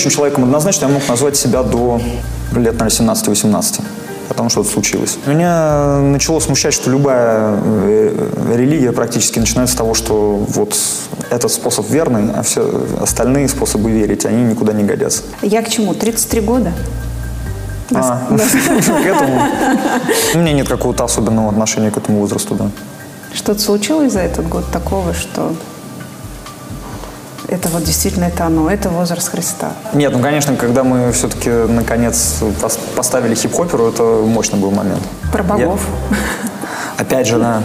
верующим человеком однозначно, я мог назвать себя до лет, наверное, 17-18 потому что это случилось. Меня начало смущать, что любая э, религия практически начинается с того, что вот этот способ верный, а все остальные способы верить, они никуда не годятся. Я к чему? 33 года? А, к этому? У меня нет какого-то особенного отношения к этому возрасту, да. Что-то случилось за этот год такого, что это вот действительно это оно, это возраст Христа. Нет, ну, конечно, когда мы все-таки, наконец, поставили хип-хоперу, это мощный был момент. Про богов. Я... Опять же, да.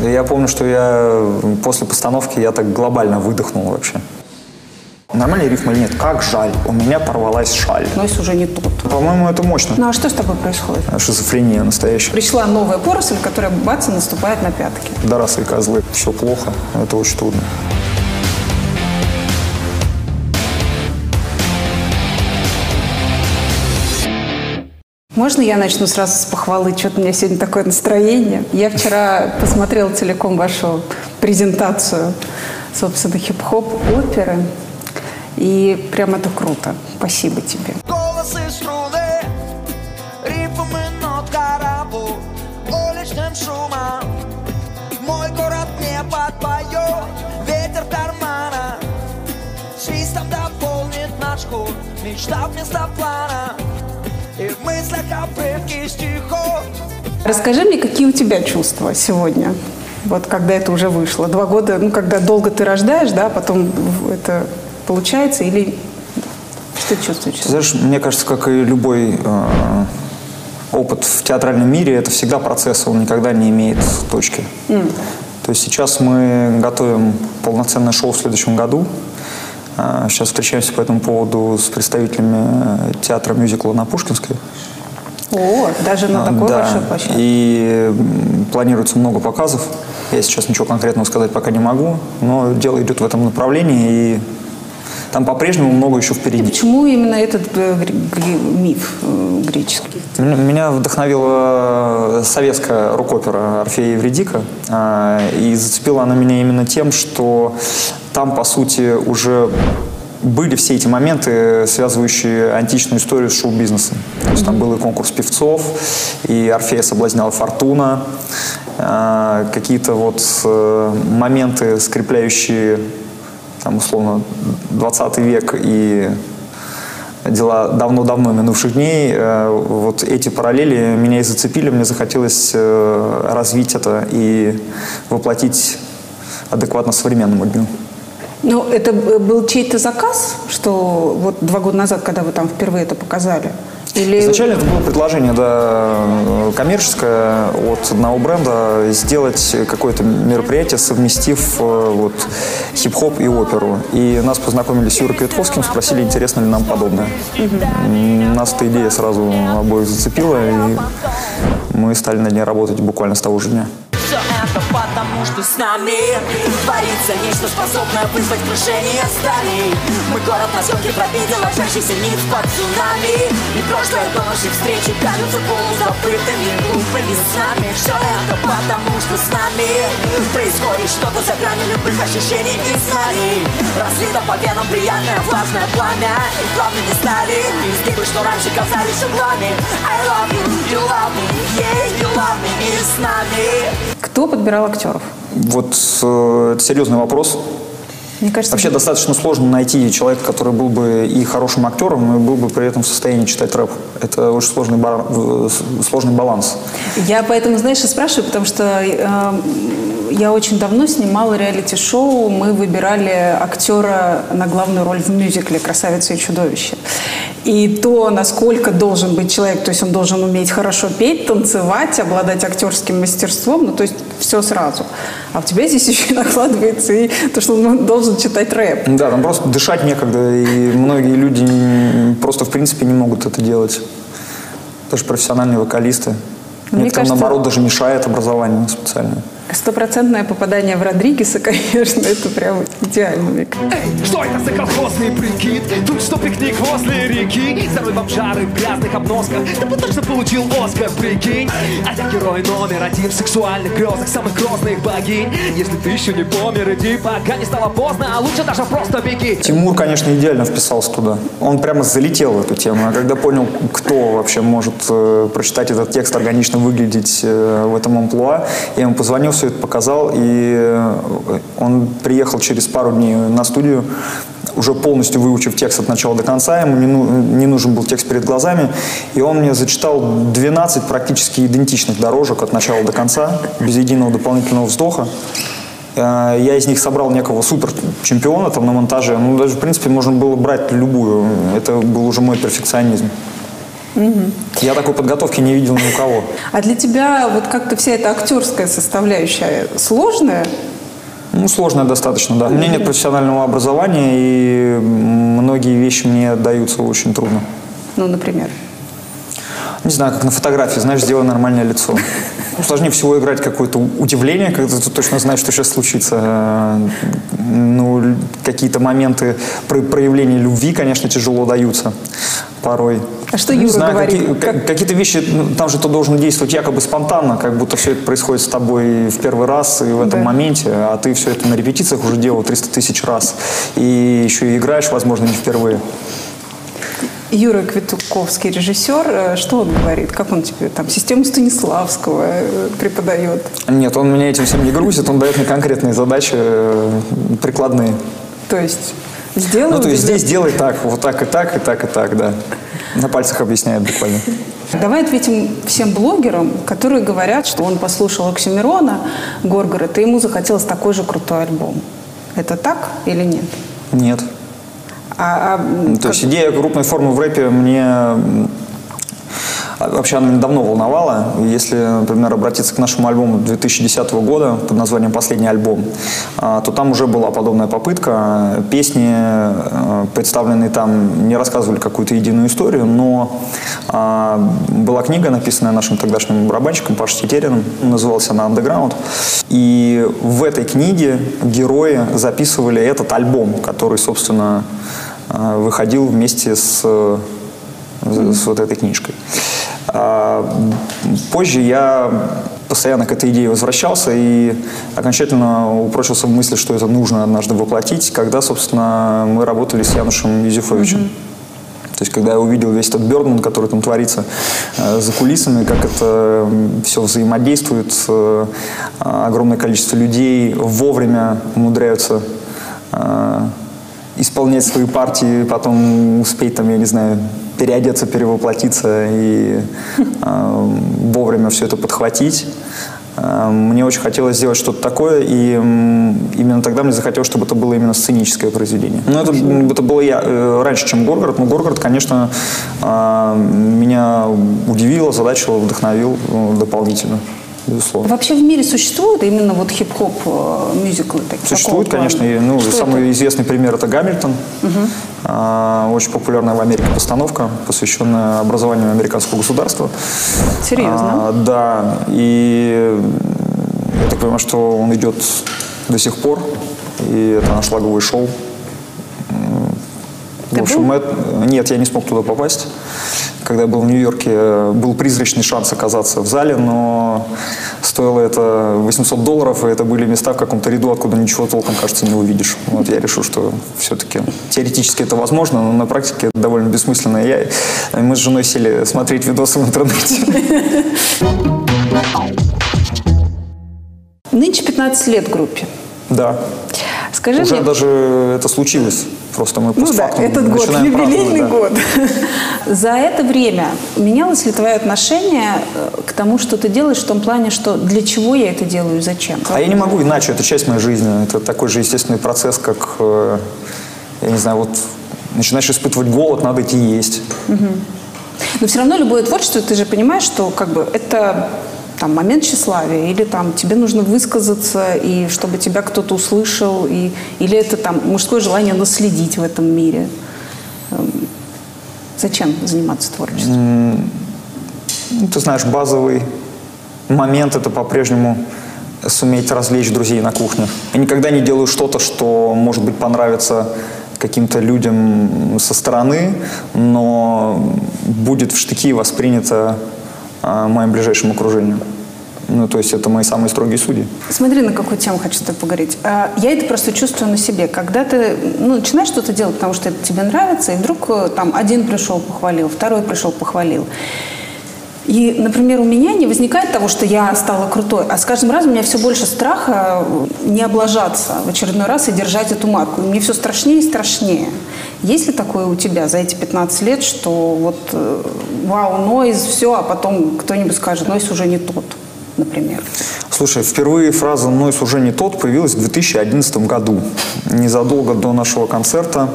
Я помню, что я после постановки я так глобально выдохнул вообще. Нормальный рифм или нет? Как жаль, у меня порвалась шаль. Но если уже не тот. По-моему, это мощно. Ну а что с тобой происходит? Шизофрения настоящая. Пришла новая поросль, которая бац и наступает на пятки. Да, раз и козлы. Все плохо. Это очень трудно. Можно я начну сразу с похвалы? Что-то у меня сегодня такое настроение. Я вчера посмотрела целиком вашу презентацию, собственно, хип-хоп оперы. И прям это круто. Спасибо тебе. Мечта вместо плана и в мыслях обрывки стихов. Расскажи мне, какие у тебя чувства сегодня? Вот когда это уже вышло. Два года, ну, когда долго ты рождаешь, да, потом это получается или что ты чувствуешь? Знаешь, мне кажется, как и любой э, опыт в театральном мире, это всегда процесс, он никогда не имеет точки. Mm. То есть сейчас мы готовим полноценное шоу в следующем году. А, сейчас встречаемся по этому поводу с представителями э, театра мюзикла на Пушкинской. О, даже на такой да. большой площадке. И планируется много показов. Я сейчас ничего конкретного сказать пока не могу, но дело идет в этом направлении, и там по-прежнему много еще впереди. И почему именно этот э, миф э, греческий? Меня вдохновила советская рукопера Орфея Евредика, а, и зацепила она меня именно тем, что там, по сути, уже были все эти моменты, связывающие античную историю с шоу-бизнесом. То есть там был и конкурс певцов, и Орфея соблазняла Фортуна, а, какие-то вот э, моменты, скрепляющие, там, условно, 20 век и дела давно-давно минувших дней, э, вот эти параллели меня и зацепили, мне захотелось э, развить это и воплотить адекватно современному дню. Ну, это был чей-то заказ, что вот два года назад, когда вы там впервые это показали? Или... Изначально это было предложение да, коммерческое от одного бренда сделать какое-то мероприятие, совместив э, вот, хип-хоп и оперу. И нас познакомили с Юрой Квитковским, спросили, интересно ли нам подобное. Угу. Нас эта идея сразу обоих зацепила, и мы стали над ней работать буквально с того же дня это потому, что с нами Творится нечто, способное вызвать крушение зданий Мы город на съемке пропитан ложащийся нит под цунами. И прошлое до нашей встречи кажутся полузабытыми глупыми нами Все это потому, что с нами Происходит что-то за гранью любых ощущений и знаний. Разлито по венам приятное влажное пламя. И главными стали изгибы, что раньше казались углами I love you, you love me, yeah, you love me и с нами. Кто подбирал актеров? Вот э, это серьезный вопрос. Мне кажется, Вообще достаточно сложно найти человека, который был бы и хорошим актером, и был бы при этом в состоянии читать рэп. Это очень сложный, бар... сложный баланс. Я поэтому, знаешь, и спрашиваю, потому что э, я очень давно снимала реалити-шоу. Мы выбирали актера на главную роль в мюзикле «Красавица и чудовище». И то, насколько должен быть человек, то есть он должен уметь хорошо петь, танцевать, обладать актерским мастерством, ну то есть все сразу. А у тебя здесь еще и накладывается и то, что он должен читать рэп. Да, там просто дышать некогда, и многие люди просто в принципе не могут это делать. Даже профессиональные вокалисты. Мне Некоторым, кажется, наоборот, даже мешает образование специальное. Стопроцентное попадание в Родригеса, конечно, это прям идеально. мне кажется. Эй, что это за колхозный прикид? Тут что пикник возле реки Второй бомжары в грязных обносках Да бы точно получил Оскар, прикинь А я герой номер один в сексуальных грезах Самых грозных богинь Если ты еще не помер, иди, пока не стало поздно А лучше даже просто беги Тимур, конечно, идеально вписался туда. Он прямо залетел в эту тему. А когда понял, кто вообще может э, прочитать этот текст, органично выглядеть э, в этом амплуа, я ему позвонил, все это показал, и э, он приехал через пару дней на студию, уже полностью выучив текст от начала до конца, ему не, ну- не нужен был текст перед глазами, и он мне зачитал 12 практически идентичных дорожек от начала до конца, без единого дополнительного вздоха. Э, Я из них собрал некого супер чемпиона там на монтаже. Ну, даже, в принципе, можно было брать любую. Это был уже мой перфекционизм. Я такой подготовки не видел ни у кого. А для тебя вот как-то вся эта актерская составляющая сложная? Ну, сложно достаточно, да. У меня нет профессионального образования, и многие вещи мне даются очень трудно. Ну, например. Не знаю, как на фотографии, знаешь, сделай нормальное лицо. Сложнее всего играть какое-то удивление, когда ты точно знаешь, что сейчас случится. Ну, какие-то моменты про- проявления любви, конечно, тяжело даются порой. А что Не Юра знаю, говорит? какие- Как- ка- Какие-то вещи, ну, там же ты должен действовать якобы спонтанно, как будто все это происходит с тобой в первый раз и в этом Да. моменте, а ты все это на репетициях уже делал 300 тысяч раз. И еще и играешь, возможно, не впервые. Юра Квитуковский, режиссер, э, что он говорит? Как он тебе там систему Станиславского э, преподает? Нет, он меня этим всем не грузит, он дает мне конкретные задачи, э, прикладные. То есть сделай Ну, то есть здесь делай так, вот так и так, и так, и так, да. На пальцах объясняет буквально. Давай ответим всем блогерам, которые говорят, что он послушал Оксимирона, Горгород, и ему захотелось такой же крутой альбом. Это так или нет? Нет. А, а, Ну, То есть идея крупной формы в рэпе мне вообще она меня давно волновала. Если, например, обратиться к нашему альбому 2010 года под названием «Последний альбом», а, то там уже была подобная попытка. Песни, э, представленные там, не рассказывали какую-то единую историю, но а, была книга, написанная нашим тогдашним барабанщиком Пашей Тетериным, называлась она «Underground». И в этой книге герои записывали этот альбом, который, собственно, выходил вместе с, э, с вот этой книжкой. А, Позже я постоянно к этой идее возвращался и окончательно упрочился в мысли, что это нужно однажды воплотить, когда, собственно, мы работали с Янушем Юзефовичем. То есть, когда я увидел весь этот Бёрдман, который там творится э, за кулисами, как это все взаимодействует, э, огромное количество людей вовремя умудряются э, исполнять свои партии, потом успеть там, я не знаю, переодеться, перевоплотиться и э, вовремя все это подхватить. Э, Мне очень хотелось сделать что-то такое, и м, именно тогда мне захотелось, чтобы это было именно сценическое произведение. Ну, это, это было я, э, раньше, чем Горгород, но Горгород, конечно, э, меня удивил, озадачил, вдохновил э, дополнительно, безусловно. Вообще в мире существуют именно вот хип-хоп э, мюзиклы такие? Существует, такого конечно, и, ну, Что самый это? известный пример это Гамильтон. А, очень популярная в Америке постановка, посвященная образованию американского государства. Серьезно? А, да, и я так понимаю, что он идет до сих пор, и это аншлаговое шоу. Ты В общем, был? это- нет, я не смог туда попасть. Когда я был в Нью-Йорке, э, был призрачный шанс оказаться в зале, но стоило это 800 долларов, и это были места в каком-то ряду, откуда ничего толком, кажется, не увидишь. Вот я решил, что все-таки теоретически это возможно, но на практике это довольно бессмысленно. Я, мы с женой сели смотреть видосы в интернете. Нынче 15 лет группе. Да. Скажи Уже мне, даже это случилось. Просто мы ну да, этот год, юбилейный да. год. За это время менялось ли твое отношение э, к тому, что ты делаешь, в том плане, что для чего я это делаю и зачем? А я не могу иначе, это часть моей жизни. Это такой же естественный процесс, как, э, я не знаю, вот начинаешь испытывать голод, надо идти есть. Но все равно любое творчество, ты же понимаешь, что как бы это там момент тщеславия, или там тебе нужно высказаться, и чтобы тебя кто-то услышал, и, или это там мужское желание наследить в этом мире. Эм, Зачем заниматься творчеством? Ну, ты знаешь, базовый момент это по-прежнему суметь развлечь друзей на кухне. Я никогда не делаю что-то, что, может быть, понравится каким-то людям со стороны, но будет в штыки воспринято а, моим ближайшим окружением. Ну, то есть это мои самые строгие судьи. Смотри, на какую тему хочу с тобой поговорить. А, я это просто чувствую на себе. Когда ты ну, начинаешь что-то делать, потому что это тебе нравится, и вдруг э, там один пришел, похвалил, второй пришел, похвалил. И, например, у меня не возникает того, что я стала крутой, а с каждым разом у меня все больше страха не облажаться в очередной раз и держать эту марку. Мне все страшнее и страшнее. Есть ли такое у тебя за эти 15 лет, что вот э, вау, нойз, все, а потом кто-нибудь скажет, нойз уже не тот, например? Слушай, впервые фраза «нойз уже не тот» появилась в 2011 году, незадолго до нашего концерта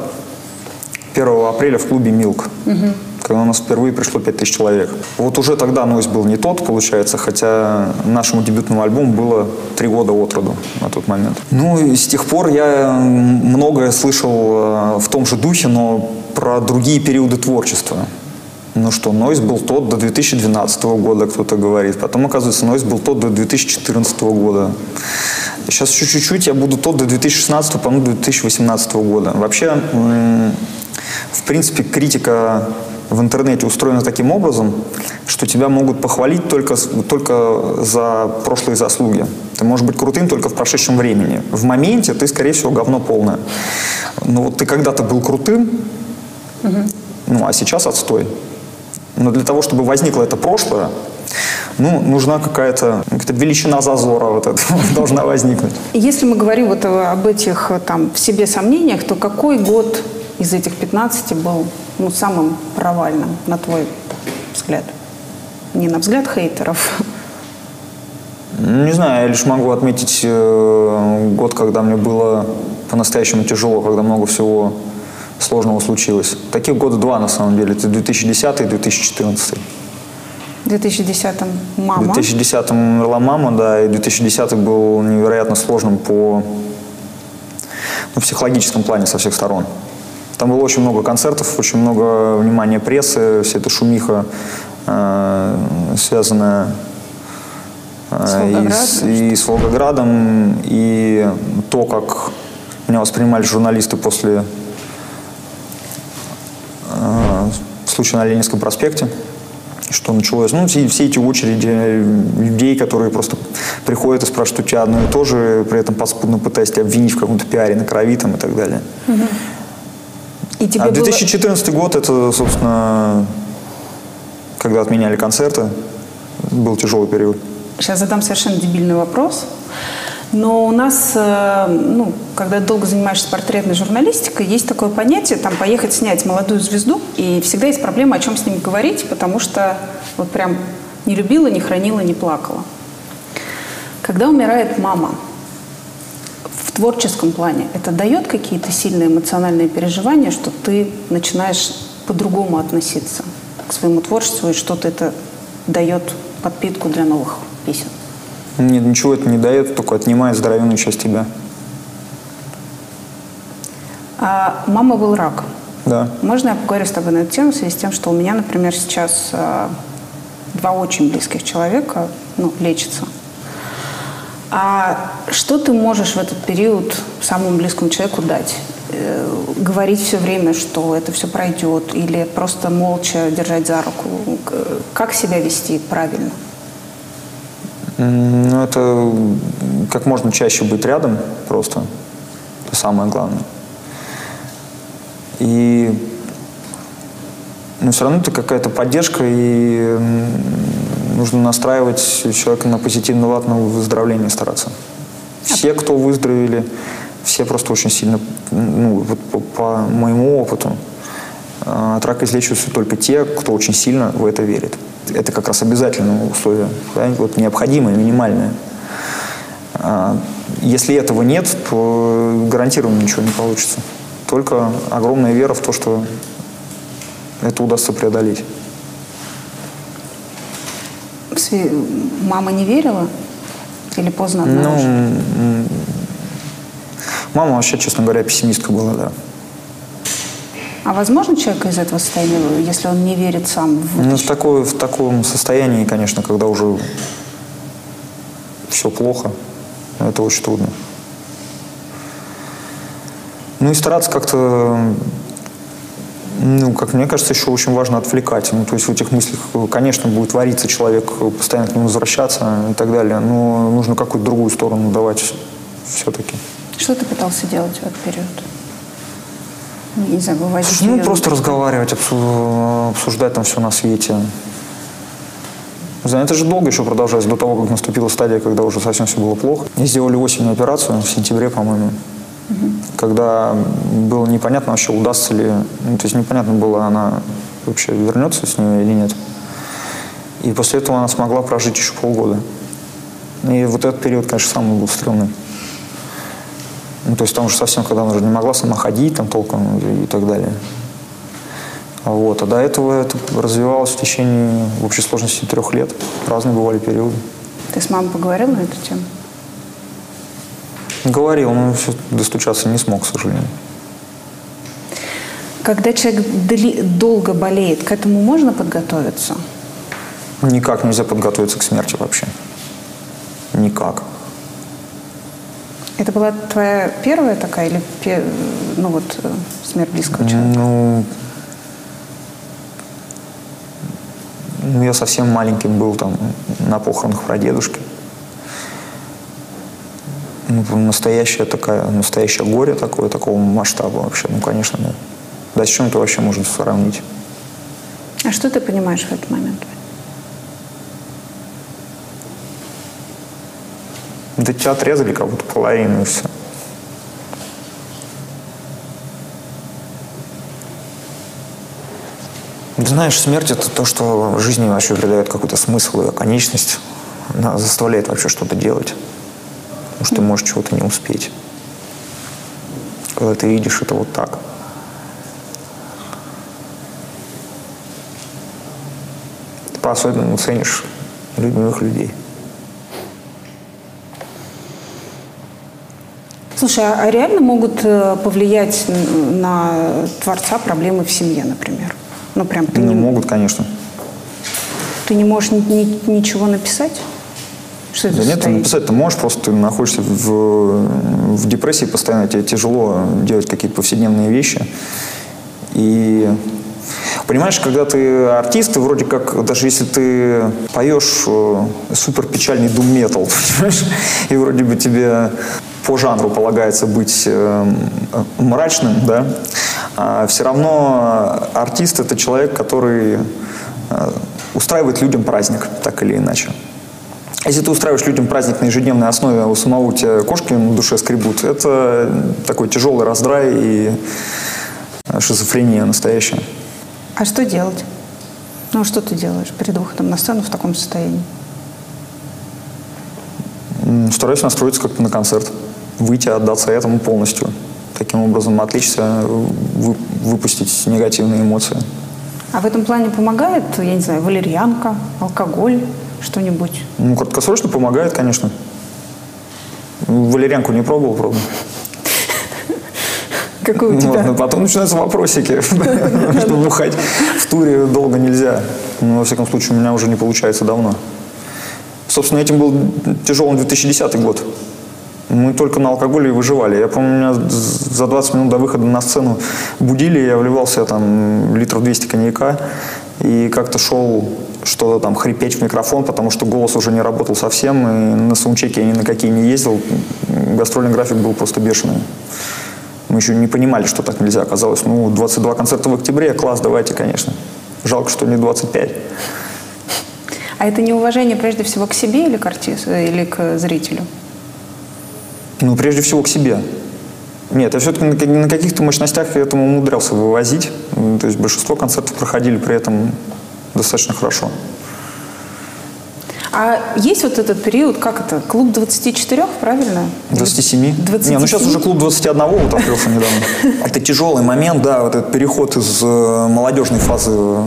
1 апреля в клубе «Милк». Угу когда у нас впервые пришло 5000 человек. Вот уже тогда нойз был не тот, получается, хотя нашему дебютному альбому было три года от роду на тот момент. Ну и с тех пор я многое слышал э, в том же духе, но про другие периоды творчества. Ну что, Нойз был тот до 2012 года, кто-то говорит. Потом, оказывается, Нойз был тот до 2014 года. Сейчас чуть-чуть я буду тот до 2016, по-моему, 2018 года. Вообще, в принципе, критика в интернете устроена таким образом, что тебя могут похвалить только, только за прошлые заслуги. Ты можешь быть крутым только в прошедшем времени. В моменте ты, скорее всего, говно полное. Но вот ты когда-то был крутым, угу. ну а сейчас отстой. Но для того, чтобы возникло это прошлое, ну, нужна какая-то какая величина зазора вот эта должна возникнуть. Если мы говорим вот об этих там в себе сомнениях, то какой год из этих 15 был ну, самым провальным, на твой взгляд? Не на взгляд хейтеров. Не знаю, я лишь могу отметить э, год, когда мне было по-настоящему тяжело, когда много всего сложного случилось. Таких года два, на самом деле. Это 2010 и 2014. В 2010-м мама. В 2010-м умерла мама, да, и 2010 был невероятно сложным по ну, психологическом плане со всех сторон. Там было очень много концертов, очень много внимания прессы, вся эта шумиха, э, связанная э, и, с, и с Волгоградом, и то, как меня воспринимали журналисты после э, случая на Ленинском проспекте что началось. Ну, все, все эти очереди людей, которые просто приходят и спрашивают у тебя одно и то же, при этом подспудно пытаясь тебя обвинить в каком-то пиаре на крови там, и так далее. Угу. И тебе а 2014 было... год, это, собственно, когда отменяли концерты, был тяжелый период. Сейчас задам совершенно дебильный вопрос. Но у нас, э, ну, когда долго занимаешься портретной журналистикой, есть такое понятие, там, поехать снять молодую звезду, и всегда есть проблема, о чем с ним говорить, потому что вот прям не любила, не хранила, не плакала. Когда умирает мама, в творческом плане это дает какие-то сильные эмоциональные переживания, что ты начинаешь по-другому относиться к своему творчеству, и что-то это дает подпитку для новых песен? Нет, ничего это не дает, только отнимает здоровенную часть тебя. А, мама был рак. Да. Можно я поговорю с тобой на эту тему в связи с тем, что у меня, например, сейчас а, два очень близких человека ну, лечатся а что ты можешь в этот период самому близкому человеку дать? Э, говорить все время, что это все пройдет, или просто молча держать за руку? Как себя вести правильно? Ну, это как можно чаще быть рядом просто. Это самое главное. И ну, все равно это какая-то поддержка, и нужно настраивать человека на позитивный лад, на выздоровление стараться. Все, кто выздоровели, все просто очень сильно, ну, вот по, по моему опыту, а, от рака излечиваются только те, кто очень сильно в это верит. Это как раз обязательное условие, да? вот необходимое, минимальное. А, если этого нет, то гарантированно ничего не получится. Только огромная вера в то, что это удастся преодолеть мама не верила? Или поздно одна ну? Мама вообще, честно говоря, пессимистка была, да. А возможно человек из этого состояния, если он не верит сам в Ну, в, такой, в таком состоянии, конечно, когда уже все плохо, Это очень трудно. Ну и стараться как-то, ну, как мне кажется, еще очень важно отвлекать. Ну, то есть в этих мыслях, конечно, будет вариться человек, постоянно к нему возвращаться и так далее, но нужно какую-то другую сторону давать все-таки. Что ты пытался делать в этот период? Не знаю, Слушай, ну, просто разговаривать, обсу- обсуждать там все на свете. Знаю, это же долго еще продолжалось, до того, как наступила стадия, когда уже совсем все было плохо. И сделали осеннюю операцию в сентябре, по-моему, когда было непонятно вообще, удастся ли, ну, то есть непонятно было, она вообще вернется с нее или нет. И после этого она смогла прожить еще полгода. И вот этот период, конечно, самый был стрёмный. Ну, то есть там уже совсем, когда она уже не могла сама ходить там толком и, так далее. Вот. А до этого это развивалось в течение в общей сложности трех лет. Разные бывали периоды. Ты с мамой поговорил на эту тему? Говорил, но все достучаться не смог, к сожалению. Когда человек долго болеет, к этому можно подготовиться? Никак нельзя подготовиться к смерти вообще. Никак. Это была твоя первая такая или ну вот э, смерть близкого человека? Ну, ну, я совсем маленьким был там на похоронах прадедушки. Ну, настоящее такая, настоящее горе такое, такого масштаба вообще, ну, конечно, нет. Да с чем это вообще можно сравнить? А что ты понимаешь в этот момент? Да тебя отрезали как будто половину и все. Знаешь, смерть это то, что жизни вообще придает какой-то смысл и конечность. Она заставляет вообще что-то делать. Потому что ты можешь чего-то не успеть. Когда ты видишь это вот так. Ты по-особенному ценишь любимых людей. Слушай, а реально могут э, повлиять на творца проблемы в семье, например? Ну, прям ты, Ну, не, могут, конечно. ты не можешь ни- ни- ничего написать? Что это Да нет, написать ты можешь, просто ты находишься в, в депрессии постоянно, тебе тяжело делать какие-то повседневные вещи. И понимаешь, когда ты артист, ты вроде как, даже если ты поешь э, супер печальный дум метал, понимаешь, и вроде бы тебе по жанру полагается быть э, мрачным, да, а все равно артист это человек, который э, устраивает людям праздник, так или иначе. Если ты устраиваешь людям праздник на ежедневной основе, а у самого у тебя кошки на душе скребут, это такой тяжелый раздрай и шизофрения настоящая. А что делать? Ну, что ты делаешь перед выходом на сцену в таком состоянии? Стараюсь настроиться как-то на концерт, выйти, отдаться этому полностью. Таким образом вы- выпустить негативные эмоции. А в этом плане помогает, я не знаю, валерьянка, алкоголь, что-нибудь? Ну, краткосрочно помогает, конечно. Валерьянку не пробовал, правда. Какой у Вот, тебя? но потом начинаются вопросики, что бухать в туре долго нельзя. Ну, во всяком случае, у меня уже не получается давно. Собственно, этим был тяжелым 2010 год. Мы только на алкоголе и выживали. Я помню, меня за 20 минут до выхода на сцену будили, я вливался там литров 200 коньяка и как-то шел что-то там хрипеть в микрофон, потому что голос уже не работал совсем, и на саундчеке я ни на какие не ездил. Гастрольный график был просто бешеный. Мы еще не понимали, что так нельзя. Оказалось, ну, 22 концерта в октябре, класс, давайте, конечно. Жалко, что не 25. А это неуважение прежде всего к себе или к артисту, или к зрителю? Ну, прежде всего, к себе. Нет, я все-таки на, ка- на каких-то мощностях я этому умудрялся вывозить. То есть большинство концертов проходили при этом достаточно хорошо. А есть вот этот период, как это, клуб 24, правильно? 27. 27? Не, ну сейчас уже клуб 21 вот открылся недавно. Это тяжелый момент, да, вот этот переход из э, молодежной фазы во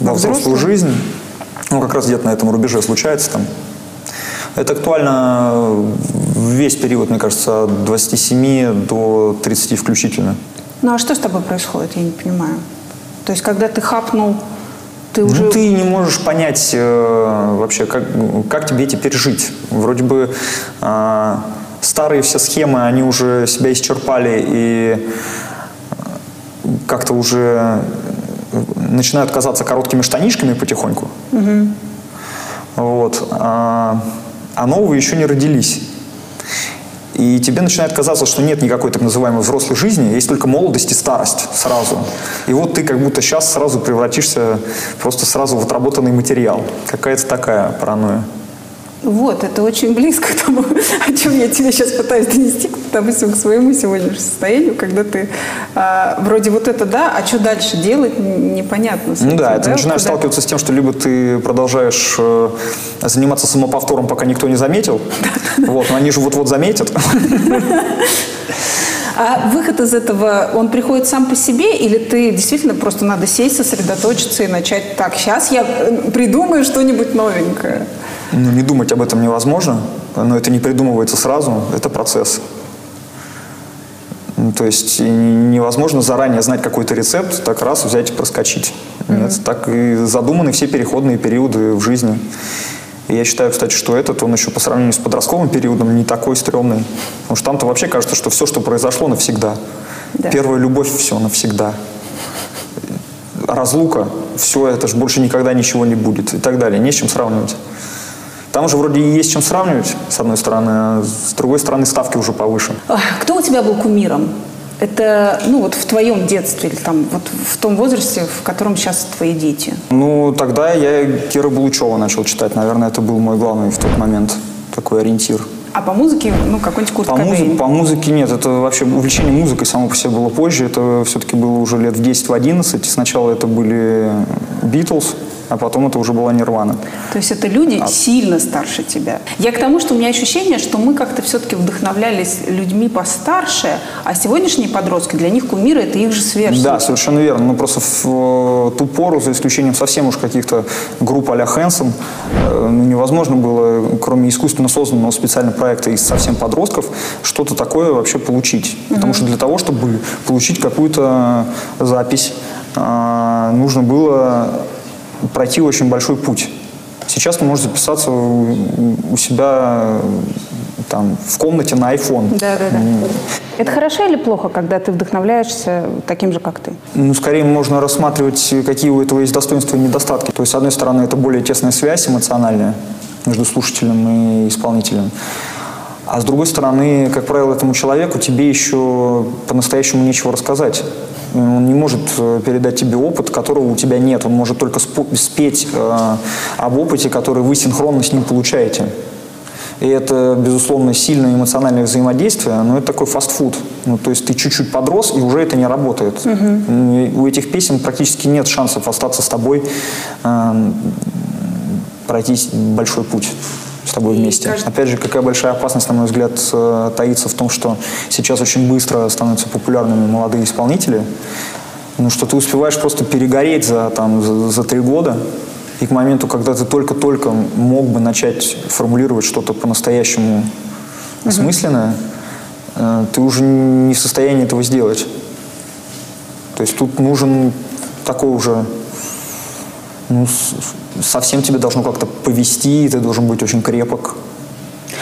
взрослую взрослую? жизнь. Ну, как раз где-то на этом рубеже случается там. Это актуально весь период, мне кажется, от 27 до 30 включительно. Ну а что с тобой происходит, я не понимаю. То есть, когда ты хапнул, Ты уже... Ну, ты не можешь понять э, вообще, как, как тебе теперь жить. Вроде бы э, старые все схемы, они уже себя исчерпали и э, как-то уже начинают казаться короткими штанишками потихоньку. Угу. Вот. А, а новые еще не родились. И тебе начинает казаться, что нет никакой так называемой взрослой жизни, есть только молодость и старость сразу. И вот ты как будто сейчас сразу превратишься просто сразу в отработанный материал. Какая-то такая паранойя. Вот, это очень близко к тому, о чем я тебе сейчас пытаюсь донести, допустим, к своему сегодняшнему состоянию, когда ты а, вроде вот это да, а что дальше делать, непонятно. ну да, ты да? начинаешь Куда? сталкиваться с тем, что либо ты продолжаешь э, заниматься самоповтором, пока никто не заметил, вот, но они же вот-вот заметят. А выход из этого, он приходит сам по себе, или ты действительно просто надо сесть, сосредоточиться и начать так, сейчас я э, придумаю что-нибудь новенькое? Ну, не думать об этом невозможно, но это не придумывается сразу, это процесс. То есть невозможно заранее знать какой-то рецепт, так раз взять и проскочить. Mm-hmm. Нет, так и задуманы все переходные периоды в жизни. И я считаю, кстати, что этот, он еще по сравнению с подростковым периодом не такой стрёмный. Потому что там-то вообще кажется, что все, что произошло, навсегда. Да. Первая любовь, все навсегда. Разлука, все, это же больше никогда ничего не будет и так далее. Не с чем сравнивать. Там же вроде и есть чем сравнивать, с одной стороны, а с другой стороны ставки уже повыше. Кто у тебя был кумиром? Это, ну, вот в твоем детстве или там, вот в том возрасте, в котором сейчас твои дети? Ну, тогда я Кира Булычева начал читать. Наверное, это был мой главный в тот момент такой ориентир. А по музыке, ну, какой-нибудь Курт по, муз... по музыке нет. Это вообще увлечение музыкой само по себе было позже. Это все-таки было уже лет в 10-11. Сначала это были Битлз, а потом это уже была нирвана. То есть это люди а... сильно старше тебя. Я к тому, что у меня ощущение, что мы как-то все-таки вдохновлялись людьми постарше, а сегодняшние подростки, для них кумиры – это их же сверстники. Да, совершенно верно. Ну, просто в э, ту пору, за исключением совсем уж каких-то групп а-ля Хэнсон, ну, невозможно было, кроме искусственно созданного специального проекта из совсем подростков, что-то такое вообще получить. Угу. Потому что для того, чтобы получить какую-то запись, э, нужно было пройти очень большой путь. Сейчас он может записаться у себя там, в комнате на iPhone. Да, да, да. Это хорошо или плохо, когда ты вдохновляешься таким же, как ты? Ну, скорее можно рассматривать, какие у этого есть достоинства и недостатки. То есть, с одной стороны, это более тесная связь эмоциональная между слушателем и исполнителем. А с другой стороны, как правило, этому человеку тебе еще по-настоящему нечего рассказать. Он не может э, передать тебе опыт, которого у тебя нет. Он может только спеть э, об опыте, который вы синхронно с ним получаете. И это, безусловно, сильное эмоциональное взаимодействие, но это такой фастфуд. Ну, то есть ты чуть-чуть подрос, и уже это не работает. Угу. У этих песен практически нет шансов остаться с тобой, э, пройти большой путь с тобой вместе. Кажется... Опять же, какая большая опасность, на мой взгляд, э, таится в том, что сейчас очень быстро становятся популярными молодые исполнители, ну, что ты успеваешь просто перегореть за, там, за, за три года, и к моменту, когда ты только-только мог бы начать формулировать что-то по-настоящему осмысленное, э, ты уже не в состоянии этого сделать. То есть тут нужен такой уже ну, совсем тебе должно как-то повести, ты должен быть очень крепок.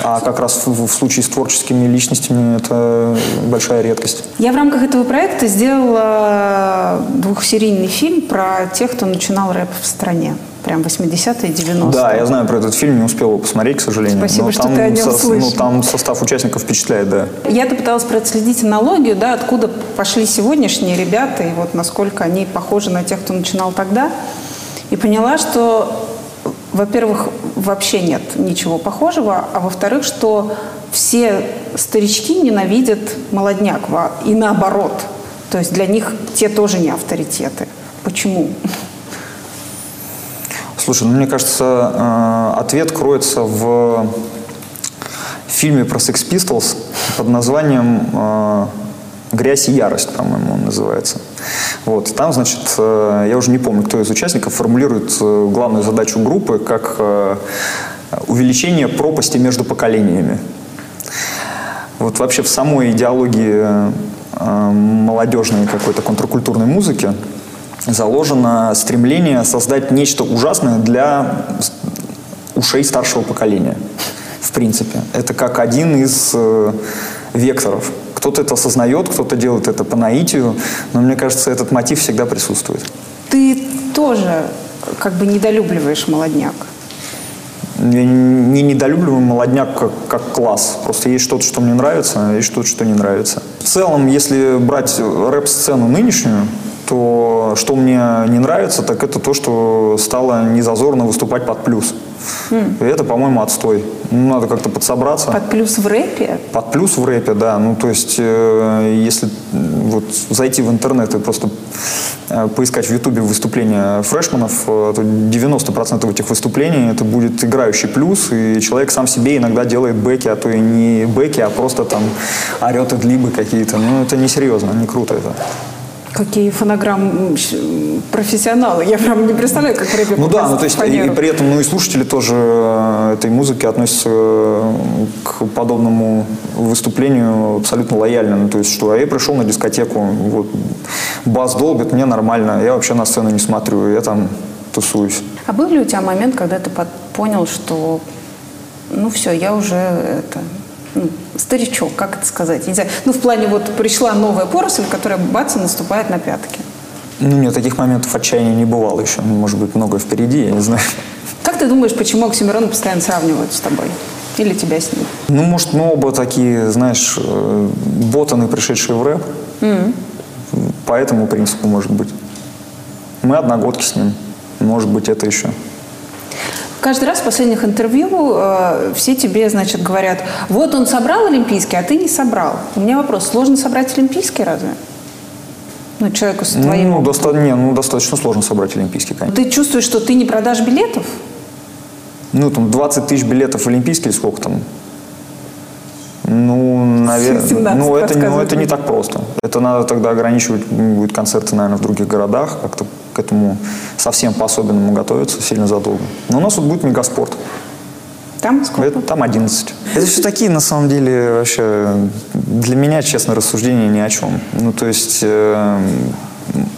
А как раз в, в случае с творческими личностями это большая редкость. Я в рамках этого проекта сделала двухсерийный фильм про тех, кто начинал рэп в стране. Прям 80-е, 90-е. Да, я знаю про этот фильм, не успела его посмотреть, к сожалению. Спасибо, Но что ты о нем со, слышал. Ну, там состав участников впечатляет, да. Я-то пыталась проследить аналогию, да, откуда пошли сегодняшние ребята, и вот насколько они похожи на тех, кто начинал тогда. И поняла, что, во-первых, вообще нет ничего похожего, а во-вторых, что все старички ненавидят молодняк, и наоборот. То есть для них те тоже не авторитеты. Почему? Слушай, ну мне кажется, э, ответ кроется в фильме про Sex Pistols под названием э, «Грязь и ярость», по-моему, он называется. Вот. Там, значит, э, я уже не помню, кто из участников формулирует э, главную задачу группы как э, увеличение пропасти между поколениями. Вот вообще в самой идеологии молодежной какой-то контркультурной музыки заложено стремление создать нечто ужасное для ушей старшего поколения. В принципе. Это как один из векторов. Кто-то это осознает, кто-то делает это по наитию, но мне кажется, этот мотив всегда присутствует. Ты тоже как бы недолюбливаешь молодняк. Я не недолюбливаю молодняк как, как класс. Просто есть что-то, что мне нравится, а есть что-то, что не нравится. В целом, если брать рэп-сцену нынешнюю, то что мне не нравится, так это то, что стало незазорно выступать под плюс. Mm. И это, по-моему, отстой. Ну, надо как-то подсобраться. Под плюс в рэпе? Под плюс в рэпе, да. Ну, то есть, э, если вот зайти в интернет и просто э, поискать в Ютубе выступления фрешманов, э, то 90% этих выступлений это будет играющий плюс, и человек сам себе иногда делает бэки, а то и не бэки, а просто там орет и длибы какие-то. Ну, это несерьезно, не круто это. Какие фонограмм профессионалы. Я прям не представляю, как рэпе Ну да, ну то есть и, и при этом ну и слушатели тоже э, этой музыки относятся э, к подобному выступлению абсолютно лояльно. Ну, то есть что, а я пришел на дискотеку, вот, бас долбит, мне нормально, я вообще на сцену не смотрю, я там тусуюсь. А был ли у тебя момент, когда ты понял, что ну все, я уже это, ну, старичок, как это сказать? Не знаю. Ну, в плане вот пришла новая поросль, которая бац и наступает на пятки. Ну, нет, таких моментов отчаяния не бывало еще. Может быть, многое впереди, я не знаю. Как ты думаешь, почему Оксимирона постоянно сравнивают с тобой? Или тебя с ним? Ну, может, мы оба такие, знаешь, э, ботаны, пришедшие в рэп. Mm-hmm. По этому принципу, может быть. Мы одногодки с ним. Может быть, это еще. Каждый раз в последних интервью э, все тебе, значит, говорят, вот он собрал Олимпийский, а ты не собрал. У меня вопрос, сложно собрать Олимпийский разве? Ну, человеку с твоим ну, доста- не, ну, достаточно сложно собрать Олимпийский, конечно. Ты чувствуешь, что ты не продашь билетов? Ну, там, 20 тысяч билетов Олимпийский, или сколько там? Ну, наверное, ну, это, ну, это не так просто. Это надо тогда ограничивать будет концерты, наверное, в других городах, как-то к этому совсем по-особенному готовиться сильно задолго. Но у нас вот будет мегаспорт. Там сколько? Это, там 11. Это все такие, на самом деле, вообще, для меня, честно, рассуждения ни о чем. Ну, то есть, э,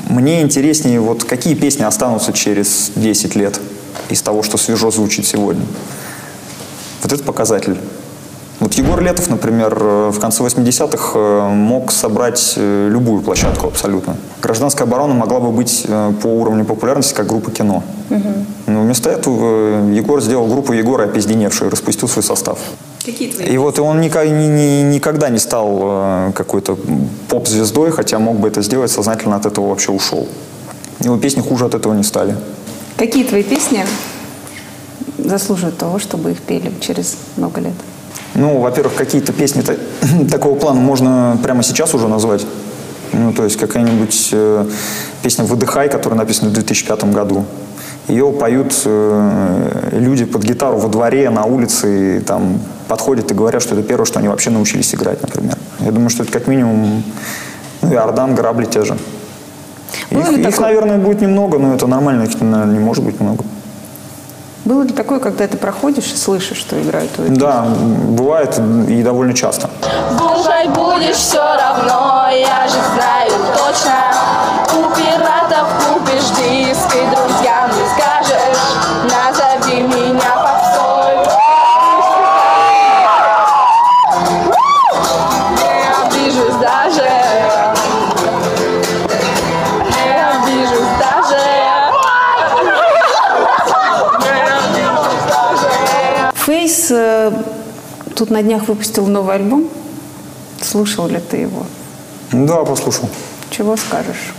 мне интереснее, вот какие песни останутся через 10 лет из того, что свежо звучит сегодня. Вот это показатель. Вот Егор Летов, например, э, в конце 80-х э, мог собрать э, любую площадку абсолютно. Гражданская оборона могла бы быть по уровню популярности как группа кино. Угу. Но вместо этого Егор сделал группу Егора опизденевшую распустил свой состав. Какие твои? И вот и он никогда, ни, ни, никогда не стал какой-то поп-звездой, хотя мог бы это сделать, сознательно от этого вообще ушел. Его песни хуже от этого не стали. Какие твои песни заслуживают того, чтобы их пели через много лет? Ну, во-первых, какие-то песни такого плана можно прямо сейчас уже назвать. Ну, то есть какая-нибудь э, песня «Выдыхай», которая написана в 2005 году. Ее поют э, люди под гитару во дворе, на улице, и там подходят и говорят, что это первое, что они вообще научились играть, например. Я думаю, что это как минимум ну, и Ордан, грабли те же. Их, их, наверное, будет немного, но это нормально, их, наверное, не может быть много. Было ли такое, когда ты проходишь и слышишь, что играют твои Да, бывает и довольно часто. Кушать будешь все равно, я же знаю точно. У пиратов купишь диск и друзьям тут на днях выпустил новый альбом. Слушал ли ты его? Да, послушал. Чего скажешь?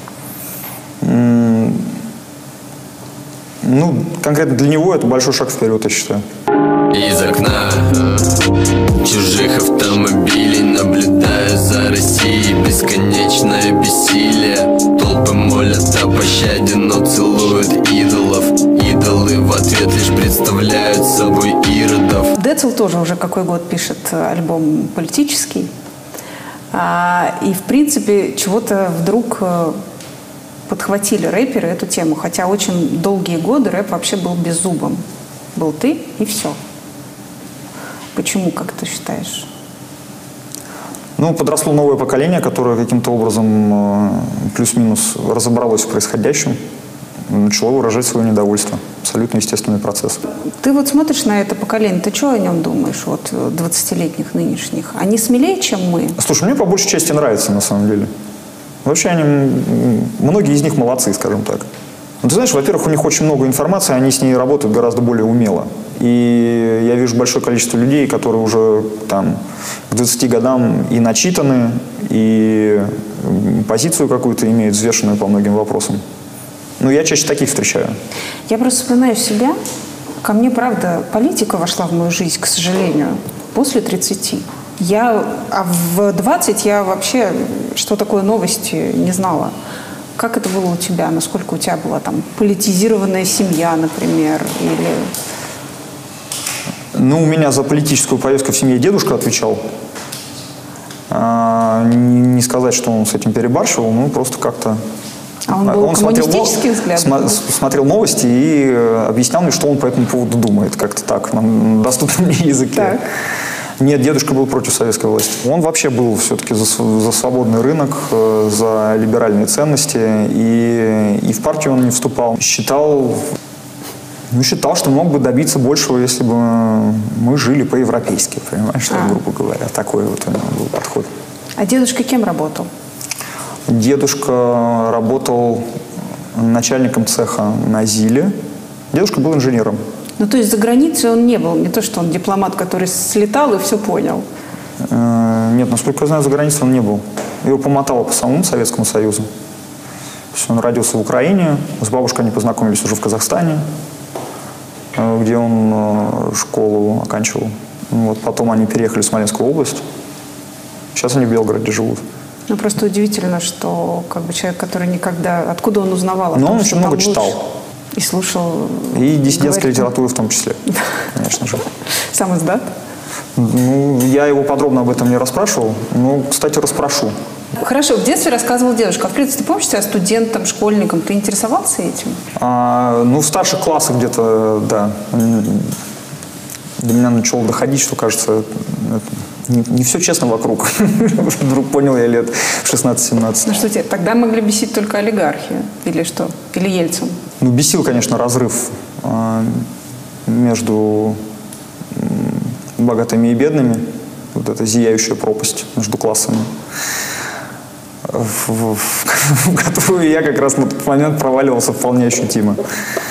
Ну, конкретно для него это большой шаг вперед, я считаю. Из окна чужих автомобилей за Россией Бесконечное бессилие Толпы молят о пощаде, но целуют идолов Идолы в ответ лишь представляют собой иродов Децл тоже уже какой год пишет альбом политический а, И, в принципе, чего-то вдруг э, подхватили рэперы эту тему, хотя очень долгие годы рэп вообще был беззубым. Был ты и все. Почему, как ты считаешь? Ну, подросло новое поколение, которое каким-то образом э, плюс-минус разобралось в происходящем, начало выражать свое недовольство. Абсолютно естественный процесс. Ты вот смотришь на это поколение, ты что о нем думаешь, вот 20-летних нынешних? Они смелее, чем мы? Слушай, мне по большей части нравится на самом деле. Вообще они, многие из них молодцы, скажем так. Ну, ты знаешь, во-первых, у них очень много информации, они с ней работают гораздо более умело. И я вижу большое количество людей, которые уже там к 20 годам и начитаны, и позицию какую-то имеют взвешенную по многим вопросам. Ну, я чаще таких встречаю. Я просто вспоминаю себя. Ко мне, правда, политика вошла в мою жизнь, к сожалению, после 30. Я, а в 20 я вообще, что такое новости, не знала. Как это было у тебя? Насколько у тебя была там политизированная семья, например? Или... Ну, у меня за политическую повестку в семье дедушка отвечал. А, не, не сказать, что он с этим перебарщивал, ну, просто как-то... А он был смотрел коммунистический но- взгляд? смотрел новости и э, объяснял мне, что он по этому поводу думает. Как-то так, на доступном мне языке. Так. Нет, дедушка был против советской власти. Он вообще был все-таки за, за свободный рынок, э, за либеральные ценности. И, и в партию он не вступал. Считал, ну, считал, что мог бы добиться большего, если бы мы жили по-европейски, понимаешь, А. грубо говоря. Такой вот у него был подход. А дедушка кем работал? Дедушка работал начальником цеха на ЗИЛе. Дедушка был инженером. Ну, то есть за границей он не был, не то, что он дипломат, который слетал и все понял. Э, Нет, насколько я знаю, за границей он не был. Его помотало по самому Советскому Союзу. То есть он родился в Украине, с бабушкой они познакомились уже в Казахстане, э, где он э, школу оканчивал. Ну Вот, потом они переехали в Смоленскую область. Сейчас они в Белгороде живут. Ну, просто удивительно, что как бы человек, который никогда... Откуда он узнавал? о Но том, он очень много там читал. И слушал... И диссидентской говорит, литературы в том числе, конечно же. Сам издат? Ну, я его подробно об этом не расспрашивал. Ну, кстати, расспрошу. Хорошо, в детстве рассказывал дедушка. А в принципе, ты помнишь себя студентом, школьником? Ты интересовался этим? А, ну, в старших классах где-то, да. До меня начало доходить, что, кажется, это не, все честно вокруг. Вдруг понял я лет в 16-17. Ну что тебе, тогда могли бесить только олигархи? Или что? Или Ельцин? Ну, бесил, конечно, разрыв а, между богатыми и бедными. Вот эта зияющая пропасть между классами. В, в- в которую я как раз на тот момент проваливался вполне ощутимо.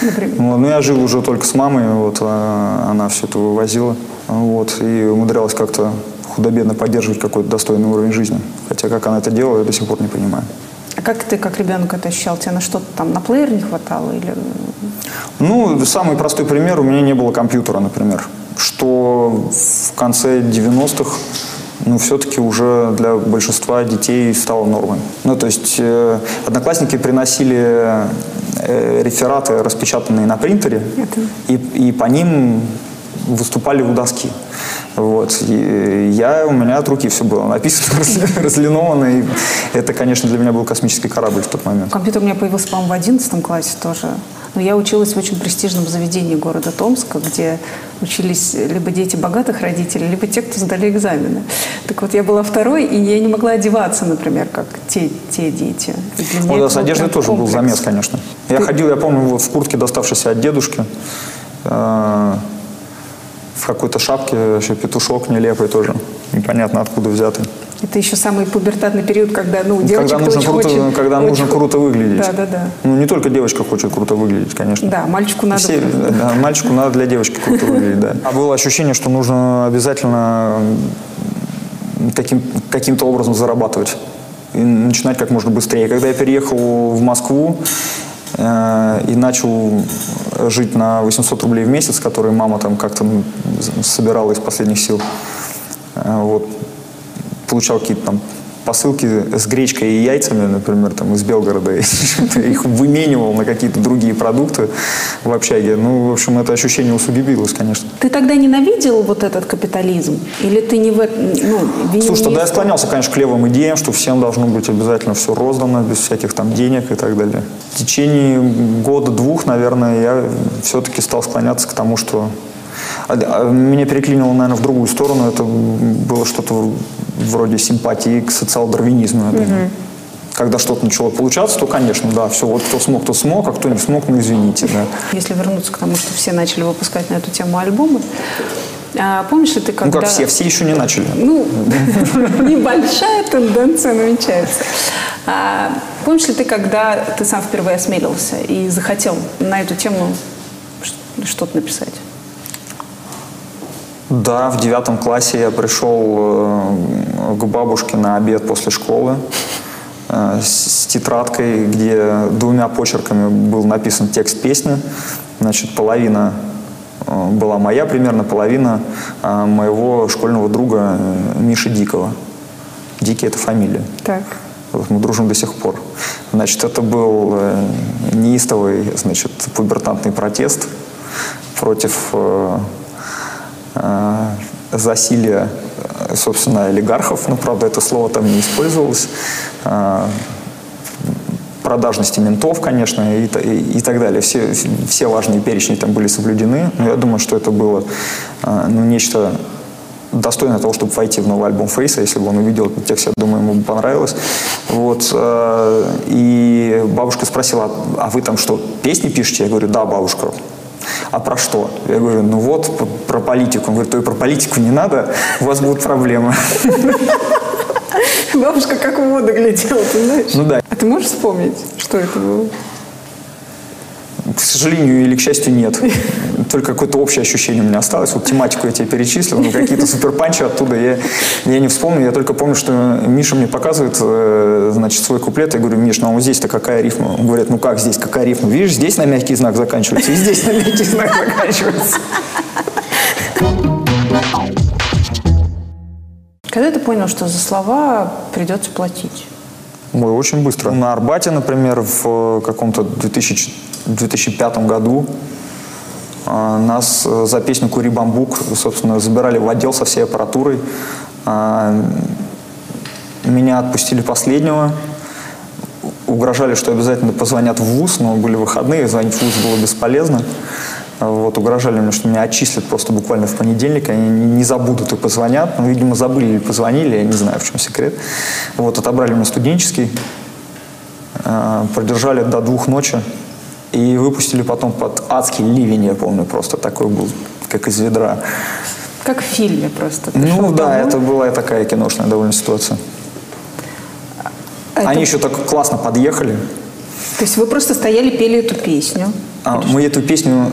Например? Ну, ну, я жил уже только с мамой, вот, а она все это вывозила, вот, и умудрялась как-то худо-бедно поддерживать какой-то достойный уровень жизни. Хотя как она это делала, я до сих пор не понимаю. А как ты, как ребенок, это ощущал? Тебе на что-то там, на плеер не хватало? Или... Ну, самый простой пример, у меня не было компьютера, например, что в конце 90-х ну, все-таки уже для большинства детей стало нормой. Ну, то есть э, одноклассники приносили э, рефераты, распечатанные на принтере, и, и по ним выступали у доски. Вот. И я, у меня от руки все было написано, разлиновано, и это, конечно, для меня был космический корабль в тот момент. Компьютер у меня появился, по-моему, в 11 классе тоже. Но я училась в очень престижном заведении города Томска, где учились либо дети богатых родителей, либо те, кто сдали экзамены. Так вот, я была второй, и я не могла одеваться, например, как те, те дети. Ну, да, с был одеждой тоже был комплекс. замес, конечно. Я ходил, я помню, вот в куртке, доставшейся от дедушки, э, в какой-то шапке, вообще петушок нелепый тоже, непонятно откуда взятый. Это еще самый пубертатный период, когда, ну, девочек когда нужно, очень круто, хочет- когда очень нужно круто выглядеть. Да, да, да. Ну, не только девочка хочет круто выглядеть, конечно. Да, мальчику надо... Все, да, мальчику надо для девочки круто выглядеть, да. А было ощущение, что нужно обязательно м, таким, каким-то образом зарабатывать. И начинать как можно быстрее. Когда я переехал в Москву и начал жить на 800 рублей в месяц, которые мама там как-то собирала из последних сил, э, вот, получал какие-то там посылки с гречкой и яйцами, например, там из Белгорода, их выменивал на какие-то другие продукты в общаге. Ну, в общем, это ощущение усугубилось, конечно. Ты тогда ненавидел вот этот капитализм? Или ты не в. Ну, Слушай, тогда я склонялся, конечно, к левым идеям, что всем должно быть обязательно все роздано, без всяких там денег и так далее. В течение года-двух, наверное, я все-таки стал склоняться к тому, что... А, а меня переклинило, наверное, в другую сторону. Это было что-то вроде симпатии к социал-дарвинизму, я думаю. Когда что-то начало получаться, то, конечно, да, все, вот кто смог, то смог, а кто не смог, ну, извините, да. Если вернуться к тому, что все начали выпускать на эту тему альбомы, а помнишь ли ты, когда... Ну, как все, все еще не начали. Ну, небольшая тенденция намечается. А, помнишь ли ты, когда ты сам впервые осмелился и захотел на эту тему что-то написать? Да, в девятом классе я пришел э, к бабушке на обед после школы э, с тетрадкой, где двумя почерками был написан текст песни. Значит, половина э, была моя, примерно половина моего школьного друга Миши Дикого. Дикий – это фамилия. Так. Вот мы дружим до сих пор. Значит, это был неистовый, значит, пубертантный протест против Э, засилия, э, собственно, олигархов, но, правда, это слово там не использовалось, э, продажности ментов, конечно, и, и, и так далее. Все, все важные перечни там были соблюдены, но я думаю, что это было ну, нечто достойное того, чтобы войти в новый альбом Фейса, если бы он увидел этот текст, я думаю, ему бы понравилось. Вот. И бабушка спросила, а вы там что, песни пишете? Я говорю, да, бабушка а про что? Я говорю, ну вот, про политику. Он говорит, то и про политику не надо, у вас будут проблемы. Бабушка как в воду глядела, ты знаешь? Ну да. А ты можешь вспомнить, что это было? К сожалению или к счастью, нет. Только какое-то общее ощущение у меня осталось. Вот тематику я тебе перечислил, но какие-то суперпанчи оттуда я, я не вспомню. Я только помню, что Миша мне показывает, э, значит, свой куплет. Я говорю, Миш, ну а вот здесь-то какая рифма? Он говорит, ну как здесь, какая рифма? Видишь, здесь на мягкий знак заканчивается, и здесь на мягкий знак заканчивается. Когда ты понял, что за слова придется платить? Ой, очень быстро. На Арбате, например, в каком-то 2000 в 2005 году нас э, за песню «Кури бамбук», собственно, забирали в отдел со всей аппаратурой. А, меня отпустили последнего. Угрожали, что обязательно позвонят в ВУЗ, но были выходные, звонить в ВУЗ было бесполезно. Вот, угрожали мне, что меня отчислят просто буквально в понедельник, они не забудут и позвонят. Ну, видимо, забыли или позвонили, я не знаю, в чем секрет. Вот, отобрали меня студенческий, а, продержали до двух ночи. И выпустили потом под адский ливень, я помню, просто такой был, как из ведра. Как в фильме просто. Ты ну да, домой? это была такая киношная довольно ситуация. А Они это... еще так классно подъехали. То есть вы просто стояли, пели эту песню? А, мы эту песню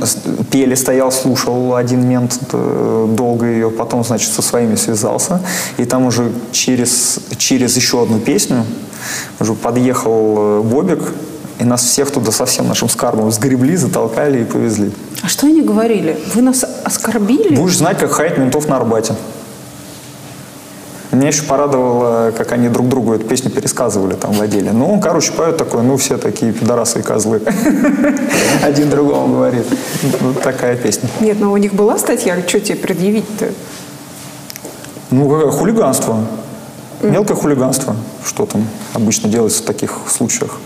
пели, стоял, слушал один мент, э, долго ее, потом, значит, со своими связался. И там уже через, через еще одну песню уже подъехал э, Бобик, и нас всех туда со всем нашим скарбом сгребли, затолкали и повезли. А что они говорили? Вы нас оскорбили? Будешь знать, как хаять ментов на Арбате. Меня еще порадовало, как они друг другу эту песню пересказывали там в отделе. Ну, короче, поет такой, ну, все такие пидорасы и козлы. Один другому говорит. Вот такая песня. Нет, но у них была статья, что тебе предъявить-то? Ну, какое хулиганство. Мелкое хулиганство. Что там обычно делается в таких случаях.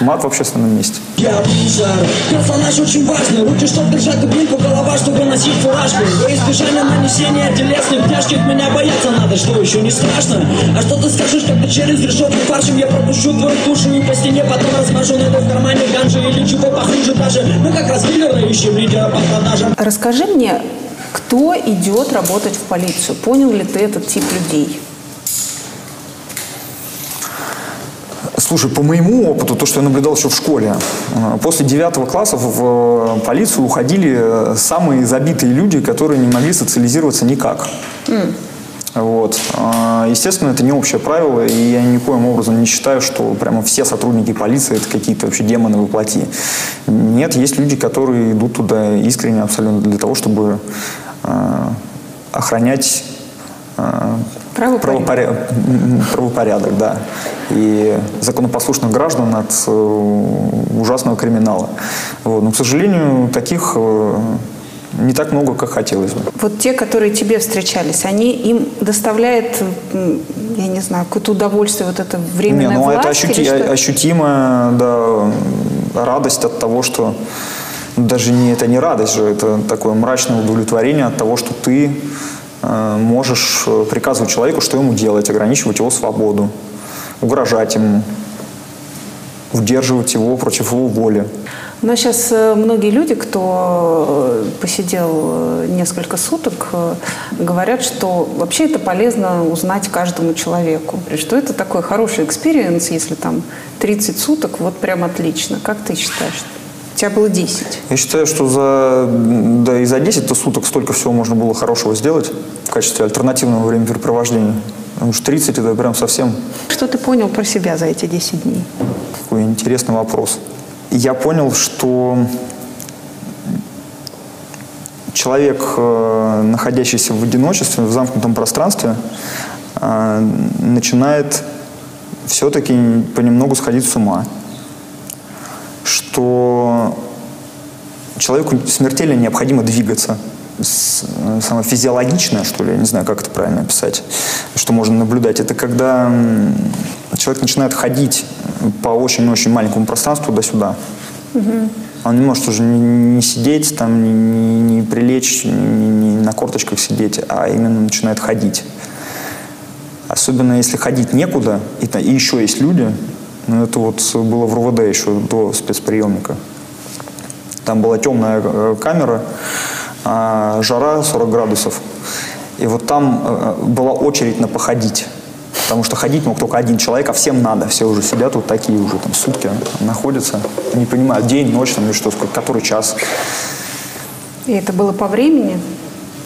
Мат в общественном месте. Я бузер, персонаж очень важный. Руки, чтобы держать дубинку, голова, чтобы носить фуражку. Во избежание нанесения телесных тяжких Меня бояться надо, что еще не страшно? А что ты скажешь, когда через решетку фаршем Я пропущу твою душу? И по стене Потом размажу, найду в кармане ганжи Или чего похуже даже. Мы как раз дилеры ищем лидера по продажам Расскажи мне, кто идет работать в полицию? Понял ли ты этот тип людей? Слушай, по моему опыту, то, что я наблюдал еще в школе, э, после девятого класса в э, полицию уходили э, самые забитые люди, которые не могли социализироваться никак. Mm. Вот. Естественно, это не общее правило, и я никоим образом не считаю, что прямо все сотрудники полиции это какие-то вообще демоны воплоти. Нет, есть люди, которые идут туда искренне абсолютно для того, чтобы охранять Правопорядок. Правопорядок, правопорядок, да. И законопослушных граждан от э, ужасного криминала. Вот. Но, к сожалению, таких э, не так много, как хотелось бы. Вот те, которые тебе встречались, они им доставляет, я не знаю, какое-то удовольствие, вот это временное Не, ну власть, это ощути, ощутимая да, радость от того, что даже не это не радость же, это такое мрачное удовлетворение от того, что ты можешь э, приказывать человеку, что ему делать, ограничивать его свободу, угрожать ему, удерживать его против его воли. Нас сейчас э, многие люди, кто э, посидел э, несколько суток, говорят, что вообще это полезно узнать каждому человеку. Что это такой хороший experience, если там 30 суток, вот прям отлично. Как ты считаешь? Тебя было 10. Я считаю, что за, да и за 10 суток столько всего можно было хорошего сделать в качестве альтернативного времяпрепровождения. Потому что 30 это прям совсем... Что ты понял про себя за эти 10 дней? Какой интересный вопрос я понял, что человек, э, находящийся в одиночестве, в замкнутом пространстве, э, начинает все-таки понемногу сходить с ума. Что человеку смертельно необходимо двигаться. Самое физиологичное, что ли, я не знаю, как это правильно описать, что можно наблюдать, это когда человек начинает ходить по очень-очень маленькому пространству туда-сюда. Угу. Он не может уже не, не сидеть, там, не, не, не прилечь, не, не на корточках сидеть, а именно начинает ходить. Особенно если ходить некуда, и, и еще есть люди, ну, это вот было в РУВД еще до спецприемника. Там была темная э, камера, а жара 40 градусов. И вот там э, была очередь на походить. Потому что ходить мог только один человек, а всем надо. Все уже сидят вот такие уже там сутки находятся. Не понимают, день, ночь там или что, сколько, который час. И это было по времени?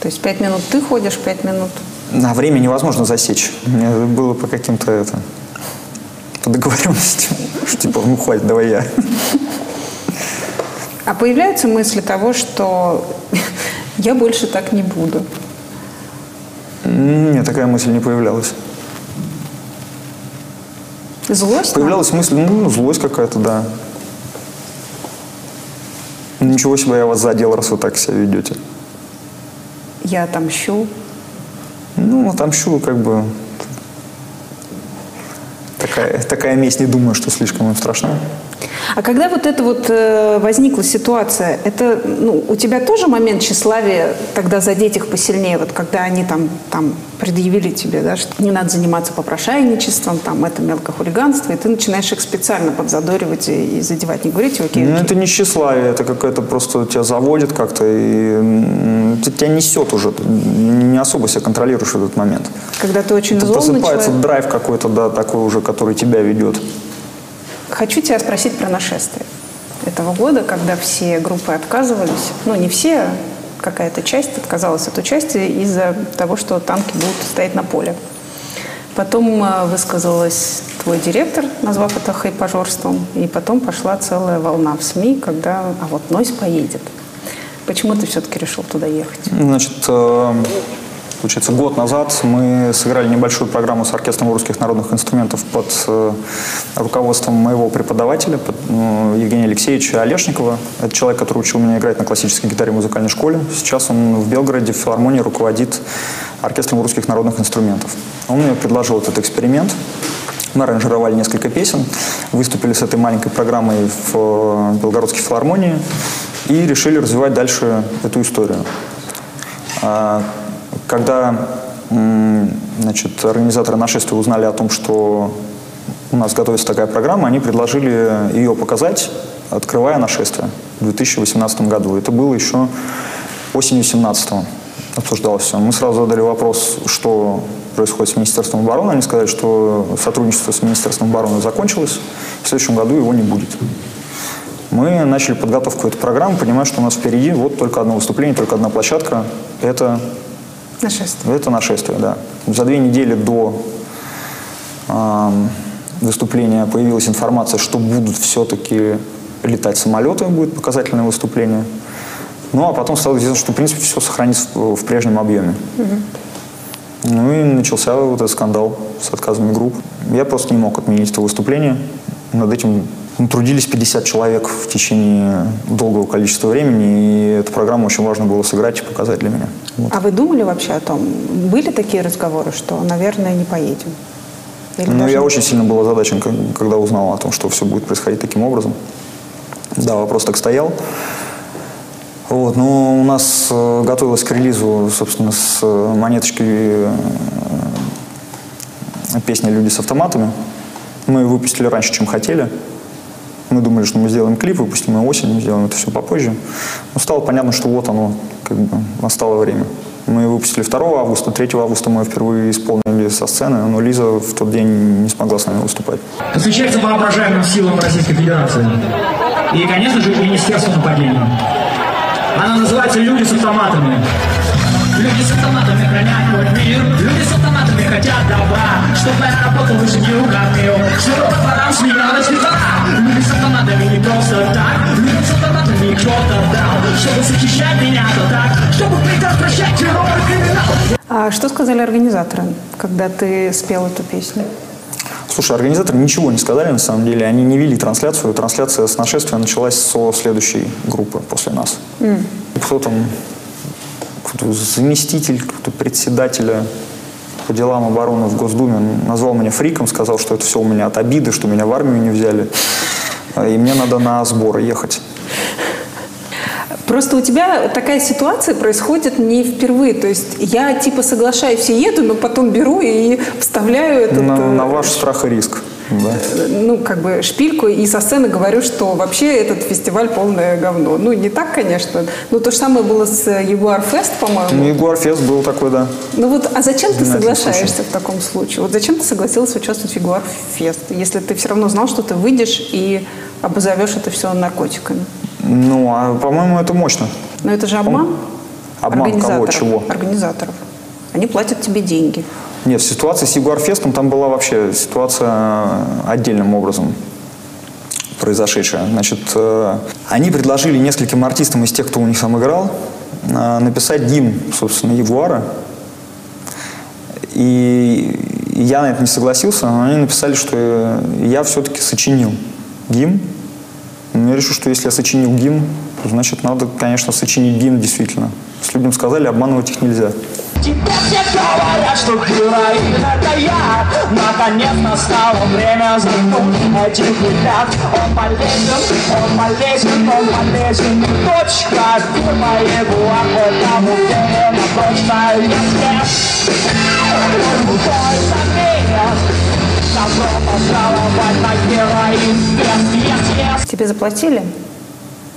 То есть пять минут ты ходишь, пять минут? На время невозможно засечь. Это было по каким-то это, по договоренности. Типа, ну хватит, давай я. А появляются мысли того, что я больше так не буду? Нет, такая мысль не появлялась. Злость? Появлялась нам? мысль, ну, злость какая-то, да. Ничего себе, я вас задел, раз вы так себя ведете. Я отомщу. Ну, отомщу, как бы... Такая, такая месть, не думаю, что слишком им страшна. А когда вот эта вот э, возникла ситуация, это ну, у тебя тоже момент тщеславия тогда задеть их посильнее, вот когда они там, там предъявили тебе, да, что не надо заниматься попрошайничеством, там это мелкохулиганство, и ты начинаешь их специально подзадоривать и, и задевать, не говорите, окей, окей. Ну, это не тщеславие, это какое-то просто тебя заводит как-то, и тебя несет уже, не особо себя контролируешь в этот момент. Когда ты очень это злобный просыпается человек. драйв какой-то, да, такой уже, который тебя ведет. Хочу тебя спросить про нашествие этого года, когда все группы отказывались, ну не все, какая-то часть отказалась от участия из-за того, что танки будут стоять на поле. Потом э, высказалась твой директор, назвав это хайпажорством, и потом пошла целая волна в СМИ, когда «а вот Нойс поедет». Почему ты все-таки решил туда ехать? Значит, э, Получается, год назад мы сыграли небольшую программу с оркестром русских народных инструментов под э, руководством моего преподавателя под, э, Евгения Алексеевича Олешникова. Это человек, который учил меня играть на классической гитаре в музыкальной школе. Сейчас он в Белгороде в филармонии руководит оркестром русских народных инструментов. Он мне предложил этот эксперимент. Мы аранжировали несколько песен, выступили с этой маленькой программой в э, Белгородской филармонии и решили развивать дальше эту историю. Когда значит, организаторы нашествия узнали о том, что у нас готовится такая программа, они предложили ее показать, открывая нашествие в 2018 году. Это было еще осенью 2017 обсуждалось все. Мы сразу задали вопрос, что происходит с Министерством обороны. Они сказали, что сотрудничество с Министерством обороны закончилось, в следующем году его не будет. Мы начали подготовку этой программы, понимая, что у нас впереди вот только одно выступление, только одна площадка. Это Нашествие. Это нашествие, да. За две недели до э, выступления появилась информация, что будут все-таки летать самолеты, будет показательное выступление. Ну, а потом стало известно, что, в принципе, все сохранится в, прежнем объеме. Угу. Ну и начался вот этот скандал с отказами групп. Я просто не мог отменить это выступление. Над этим трудились 50 человек в течение долгого количества времени, и эту программу очень важно было сыграть и показать для меня. Вот. А вы думали вообще о том, были такие разговоры, что, наверное, не поедем? Или ну, я очень сильно был озадачен, когда узнал о том, что все будет происходить таким образом. Да, вопрос так стоял. Вот, ну, у нас э, готовилась к релизу, собственно, с э, монеточкой э, песня «Люди с автоматами». Мы ее выпустили раньше, чем хотели. Мы думали, что мы сделаем клип, выпустим его осенью, сделаем это все попозже. Но стало понятно, что вот оно, как бы, настало время. Мы выпустили 2 августа, 3 августа мы впервые исполнили со сцены, но Лиза в тот день не смогла с нами выступать. посвящается воображаемым силам Российской Федерации. И, конечно же, Министерству нападения. Она называется «Люди с автоматами». Люди с автоматами хранят мой мир Люди с автоматами хотят добра Чтоб моя работа выше не угодил Чтобы по дворам сменялась ветра Люди с автоматами не просто так Люди с автоматами кто-то дал Чтобы защищать меня то так Чтобы предотвращать террор и криминал А что сказали организаторы, когда ты спел эту песню? Слушай, организаторы ничего не сказали, на самом деле. Они не вели трансляцию. Трансляция с нашествия началась со следующей группы после нас. Кто там? Заместитель, председателя по делам обороны в Госдуме назвал меня фриком, сказал, что это все у меня от обиды, что меня в армию не взяли. И мне надо на сборы ехать. Просто у тебя такая ситуация происходит не впервые. То есть я типа соглашаюсь и еду, но потом беру и вставляю этот... На, э, на ваш страх и риск. Да. ну, как бы шпильку и со сцены говорю, что вообще этот фестиваль полное говно. Ну, не так, конечно. Но то же самое было с Ягуар Фест, Ну, по-моему. Егор Фест был такой, да. Ну вот, а зачем ты соглашаешься в таком случае? Вот зачем ты согласился участвовать в Ягуар Фест, если ты все равно знал, что ты выйдешь и обозовешь это все наркотиками? Ну, а по-моему, это мощно. Но это же обман Обман кого, чего? Организаторов. Они платят тебе деньги. Нет, ситуация с Ягуар Фестом там была вообще ситуация отдельным образом произошедшая. Значит, э, они предложили нескольким артистам из тех, кто у них там играл, э, написать гимн, собственно, Ягуара. И я на это не согласился, но они написали, что э, я все-таки сочинил гимн. Но я решил, что если я сочинил гимн, то значит надо, конечно, сочинить гимн действительно. С людям сказали, обманывать их нельзя. Теперь все говорят, что героин это я. Наконец настало время взглянуть этих ребят. Он полезен, он полезен, он полезен. Точка, фирма его охота уверена Точно, Крутой заменят Добро пожаловать на героин. Тебе заплатили?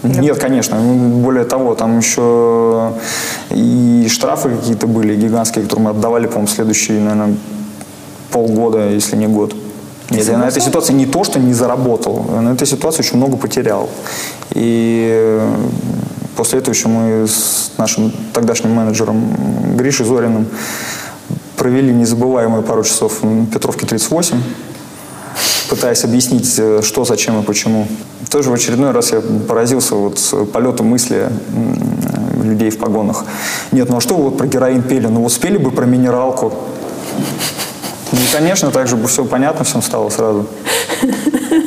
Нет, конечно. Ну, Более того, там еще и штрафы какие-то были гигантские, которые мы отдавали, по-моему, следующие, наверное, полгода, если не год. Нет, я на этой ситуации не то, что не заработал, я на этой ситуации очень много потерял. И э, после этого еще мы с нашим тогдашним менеджером Гришей Зориным провели незабываемые пару часов в Петровке 38 пытаясь объяснить, э, что, зачем и почему. Тоже в очередной раз я поразился вот с полету мысли людей в погонах. Нет, ну а что вы вот про героин пели? Ну вот спели бы про минералку. Ну, конечно, так же бы все понятно всем стало сразу.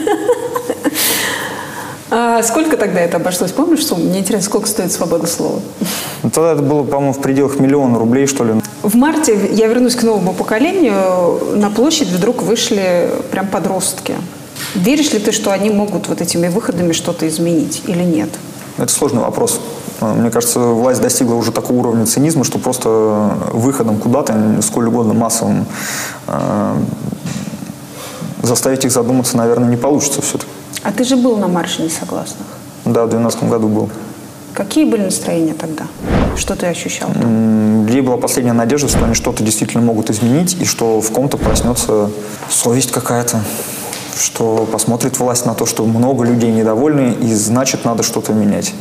А сколько тогда это обошлось? Помнишь сумму? Мне интересно, сколько стоит свобода слова? Ну, Тогда это было, по-моему, в пределах миллиона рублей, что ли. В марте, я вернусь к новому поколению, на площадь вдруг вышли прям подростки. Веришь ли ты, что они могут вот этими выходами что-то изменить или нет? Это сложный вопрос. Мне кажется, власть достигла уже такого уровня цинизма, что просто выходом куда-то, сколь угодно массовым, э, заставить их задуматься, наверное, не получится все-таки. А ты же был на марше несогласных. Да, в 2012 году был. Какие были настроения тогда? Что ты ощущал? Людей была последняя надежда, что они что-то действительно могут изменить, и что в ком-то проснется совесть какая-то, что посмотрит власть на то, что много людей недовольны, и значит, надо что-то менять.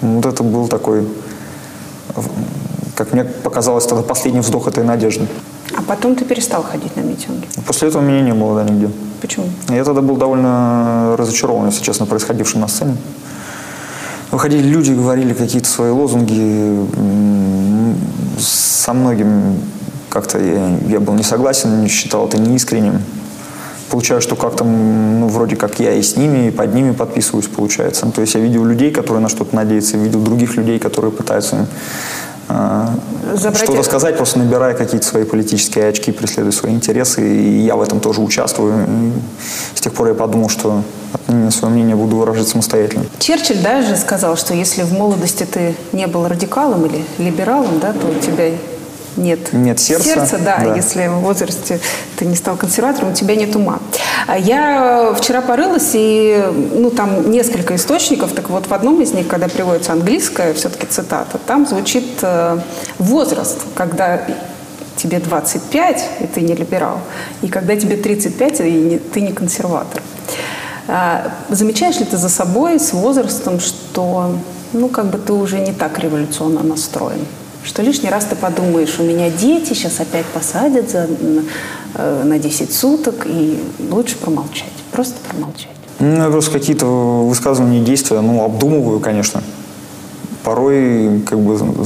Вот это был такой, как мне показалось, тогда последний вздох этой надежды. А потом ты перестал ходить на митинги. После этого меня не было да, нигде. Почему? Я тогда был довольно разочарован, если честно, происходившим на сцене. Выходили люди, говорили какие-то свои лозунги. Со многим как-то я, я был не согласен, не считал это неискренним. Получаю, что как-то, ну, вроде как я и с ними, и под ними подписываюсь, получается. Ну, То есть я видел людей, которые на что-то надеются, видел других людей, которые пытаются э, Забрать что-то сказать, просто набирая какие-то свои политические очки, преследуя свои интересы. И я в этом тоже участвую. И с тех пор я подумал, что принципиально свое мнение буду выражать самостоятельно. Черчилль даже сказал, что если в молодости ты не был радикалом или либералом, да, то у тебя нет, Нет сердца, сердца да, да. если в возрасте ты не стал консерватором, у тебя нет ума. А Я вчера порылась, и ну, там несколько источников, так вот в одном из них, когда приводится английская все-таки цитата, там звучит э, возраст, когда тебе 25, и ты не либерал, и когда тебе 35, и не- ты не консерватор. А, Замечаешь ли ты за собой с возрастом, что ну, как бы ты уже не так революционно настроен? Что лишний раз ты подумаешь, у меня дети сейчас опять посадят за, э, на 10 суток, и лучше промолчать, просто промолчать. Ну, я просто какие-то высказывания действия, ну, обдумываю, конечно. Порой как бы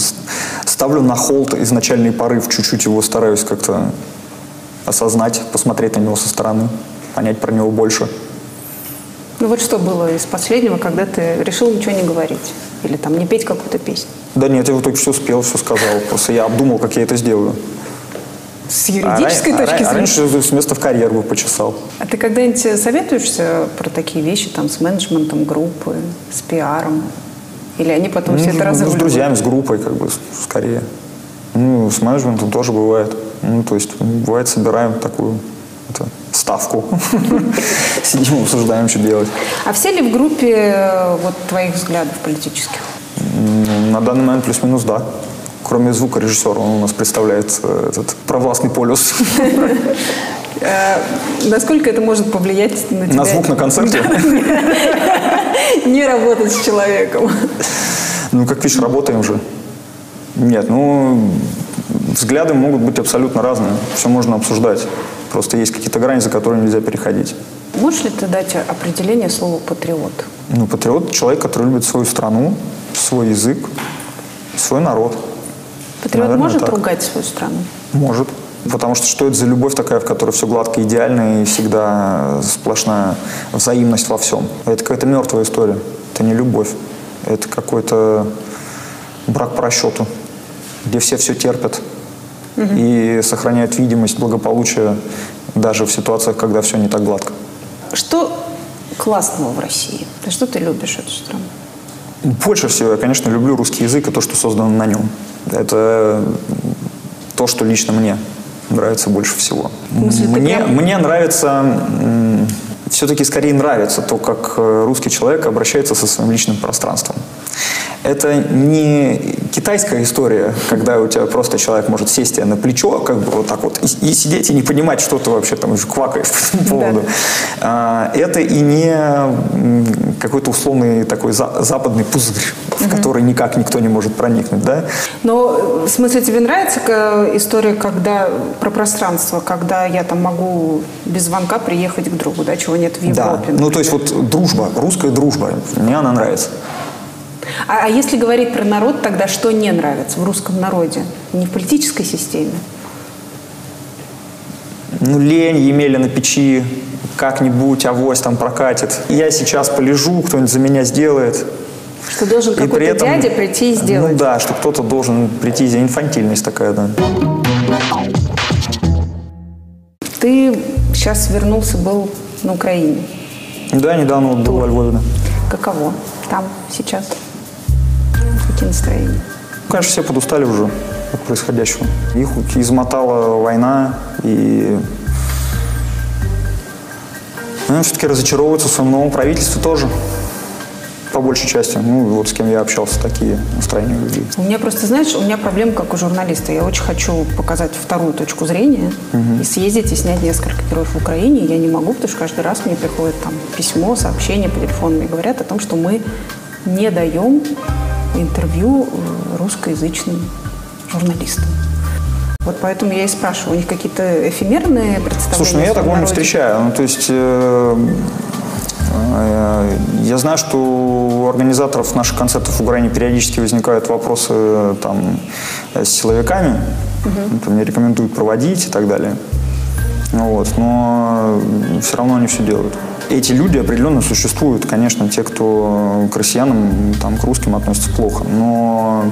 ставлю на холд изначальный порыв, чуть-чуть его стараюсь как-то осознать, посмотреть на него со стороны, понять про него больше. Ну вот что было из последнего, когда ты решил ничего не говорить? Или там не петь какую-то песню? Да нет, я вот только все успел, все сказал. Просто я обдумал, как я это сделаю. С А юридической точки а зрения? раньше с места в карьер бы почесал. А ты когда-нибудь советуешься про такие вещи там с менеджментом группы, с пиаром? Или они потом все это Ну, с друзьями, с группой, как бы, скорее. Ну, с менеджментом тоже бывает. Ну, то есть, бывает, собираем такую ставку. Сидим, обсуждаем, что делать. А все ли в группе э, вот твоих взглядов политических? На данный момент плюс-минус да. Кроме звукорежиссера, он у нас представляет э, этот провластный полюс. Э, Насколько это может повлиять на тебя? На звук на концерте. Не работать с человеком. Ну, как видишь, работаем же. Нет, ну, взгляды могут быть абсолютно разные. Все можно обсуждать. Просто есть какие-то грани, за которые нельзя переходить. Можешь ли ты дать определение слову «патриот»? Ну, патриот – человек, который любит свою страну, свой язык, свой народ. Патриот Наверное, может так. ругать свою страну? Может. Потому что что это за любовь такая, в которой все гладко, идеально и всегда сплошная взаимность во всем? Это какая-то мертвая история. Это не любовь. Это какой-то брак по расчету, где все все терпят и сохраняют видимость благополучия даже в ситуациях, когда все не так гладко. Что классного в России? Ты что ты любишь эту страну? Больше всего я, конечно, люблю русский язык и то, что создано на нем. Это то, что лично мне нравится больше всего. смысле, ты Мне, прям- мне нравится, все-таки скорее нравится то, как э, русский человек обращается со своим личным пространством. Это не китайская история, когда у тебя просто человек может сесть тебе на плечо, как бы вот так вот, и, и сидеть и не понимать, что ты вообще там квакаешь по этому поводу. А, Это и не какой-то условный такой за- западный пузырь, в который никак никто не может проникнуть, да? Но э, в смысле тебе нравится история, когда про пространство, когда я там могу без звонка приехать к другу, да, чего нет в Да. Европе? Ну, то есть вот дружба, русская дружба, мне она нравится. А, а если говорить про народ, тогда что не нравится в русском народе? Не в политической системе? Ну, лень, Емеля на печи, как-нибудь авось там прокатит. Я сейчас полежу, кто-нибудь за меня сделает. Что должен какой-то дядя прийти и сделать? Ну да, что кто-то должен прийти, инфантильность такая, да. Ты сейчас вернулся, был на Украине. Да, недавно вот был во Львове, да. Каково там сейчас? Какие настроения? Ну, Конечно, все подустали уже от происходящего. Их измотала война, и ну, все-таки разочаровываются в своем новом правительстве тоже, по большей части. Ну, вот с кем я общался, такие настроения людей. У меня просто, знаешь, у меня проблема как у журналиста. Я очень хочу показать вторую точку зрения и съездить и снять несколько героев в Украине. Я не могу, потому что каждый раз мне приходит там письмо, сообщение по телефону и говорят о том, что мы не даем интервью э, русскоязычным журналистам. Вот поэтому я и спрашиваю, у них какие-то эфемерные представления? Слушай, ну я такого не встречаю. Ну, то есть э, э, я знаю, что у организаторов наших концертов в Украине периодически возникают вопросы э, там, э, с силовиками. Ну, там, не рекомендуют проводить и так далее. Ну, Вот, но все равно они все делают. Эти люди определенно существуют, конечно, те, кто к россиянам, там, к русским относятся плохо, но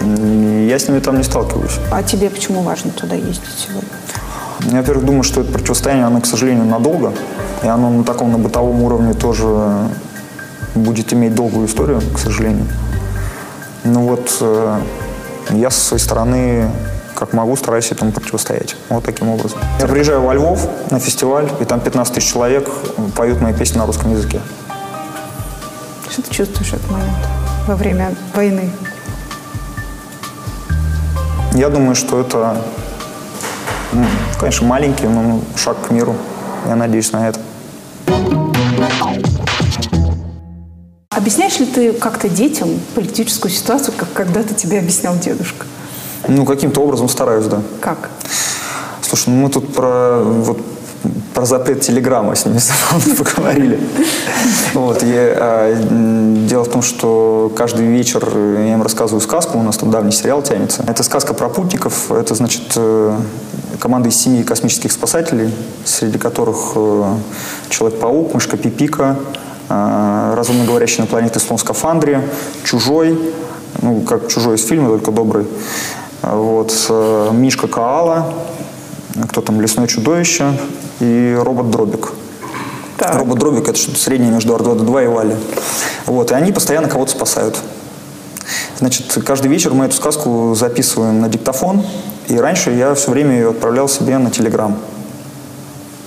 я с ними там не сталкиваюсь. А тебе почему важно туда ездить сегодня? Я, во-первых, думаю, что это противостояние, оно, к сожалению, надолго. И оно на таком на бытовом уровне тоже будет иметь долгую историю, к сожалению. Ну вот э, я со своей стороны, как могу, стараюсь этому противостоять. Вот таким образом. Я приезжаю во Львов на фестиваль, и там 15 тысяч человек поют мои песни на русском языке. Что ты чувствуешь в этот момент во время войны? Я думаю, что это, м, конечно, маленький, но шаг к миру. Я надеюсь на это. Объясняешь ли ты как-то детям политическую ситуацию, как когда-то тебе объяснял дедушка? Ну, каким-то образом стараюсь, да. Как? Слушай, ну мы тут про, вот, про запрет телеграмма с ними поговорили. Вот, я, а, дело в том, что каждый вечер я им рассказываю сказку, у нас там давний сериал тянется. Это сказка про путников, это, значит, э, команда из семи космических спасателей, среди которых э, Человек-паук, Мышка Пипика, э, разумно говорящий на планете слон в скафандре, Чужой, ну, как Чужой из фильма, только добрый, вот, э, Мишка Коала, кто там, Лесное чудовище и робот Дробик. Так. Робот Дробик это что-то среднее между R2-D2 и Вали. Вот, и они постоянно кого-то спасают. Значит, каждый вечер мы эту сказку записываем на диктофон, и раньше я все время ее отправлял себе на Телеграм.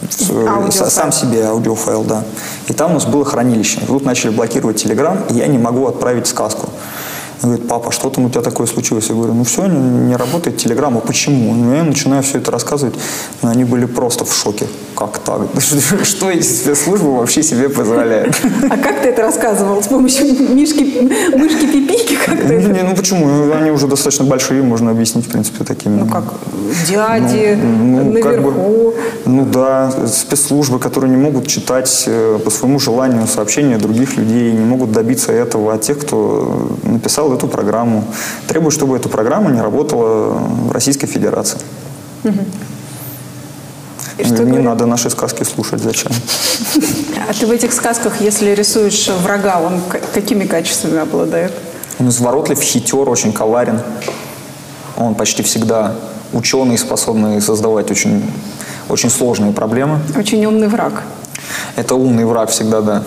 С- Аудиофайл. Сам себе аудиофайл, да. И там у нас было хранилище. И Тут начали блокировать Телеграм, и я не могу отправить сказку. Он говорит, папа, что там у тебя такое случилось? Я говорю, ну все, не, не работает Телеграм, а почему? Ну, я начинаю все это рассказывать, но они были просто в шоке. Как так? Что эти спецслужбы вообще себе позволяют? А как ты это рассказывал? С помощью мишки, мышки Пипики? Как ты Ну, не, ну почему? Они уже достаточно большие, можно объяснить, в принципе, такими. Ну как, дяди, Ну, как бы, наверху. ну да, спецслужбы, которые не могут читать э, по своему желанию сообщения других людей, не могут добиться этого от тех, кто написал эту программу. Требуют, чтобы эта программа не работала в Российской Федерации. И что не надо наши сказки слушать, зачем? А ты в этих сказках, если рисуешь врага, он какими качествами обладает? Он изворотлив, хитер, очень коварен. Он почти всегда ученый, способный создавать очень, очень сложные проблемы. Очень умный враг. Это умный враг всегда, да.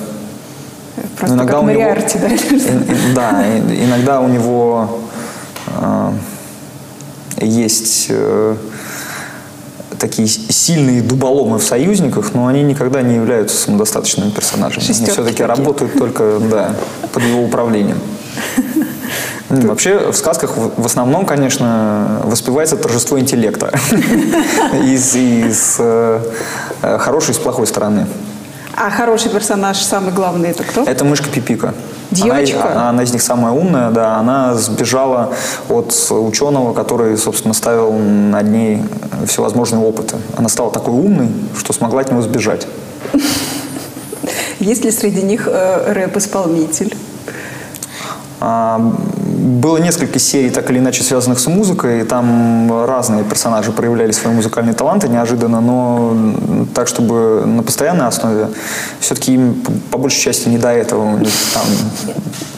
Просто Но как у него- Мариарти, да? Да, иногда у него э, есть э, такие сильные дуболомы в союзниках, но они никогда не являются самодостаточными персонажами. Шестерки они все-таки такие. работают только да, под его управлением. Ну, Вообще в сказках в основном, конечно, воспевается торжество интеллекта из, из э, хорошей и с плохой стороны. А хороший персонаж, самый главный, это кто? Это мышка Пипика. Девочка? Она, она- она из них самая умная, да. Она сбежала от ученого, который, собственно, ставил над ней всевозможные опыты. Она стала такой умной, что смогла от него сбежать. Есть ли среди них э, рэп-исполнитель? Было несколько серий, так или иначе, связанных с музыкой, и там разные персонажи проявляли свои музыкальные таланты неожиданно, но так, чтобы на постоянной основе, все-таки им по- большей части не до этого, у них там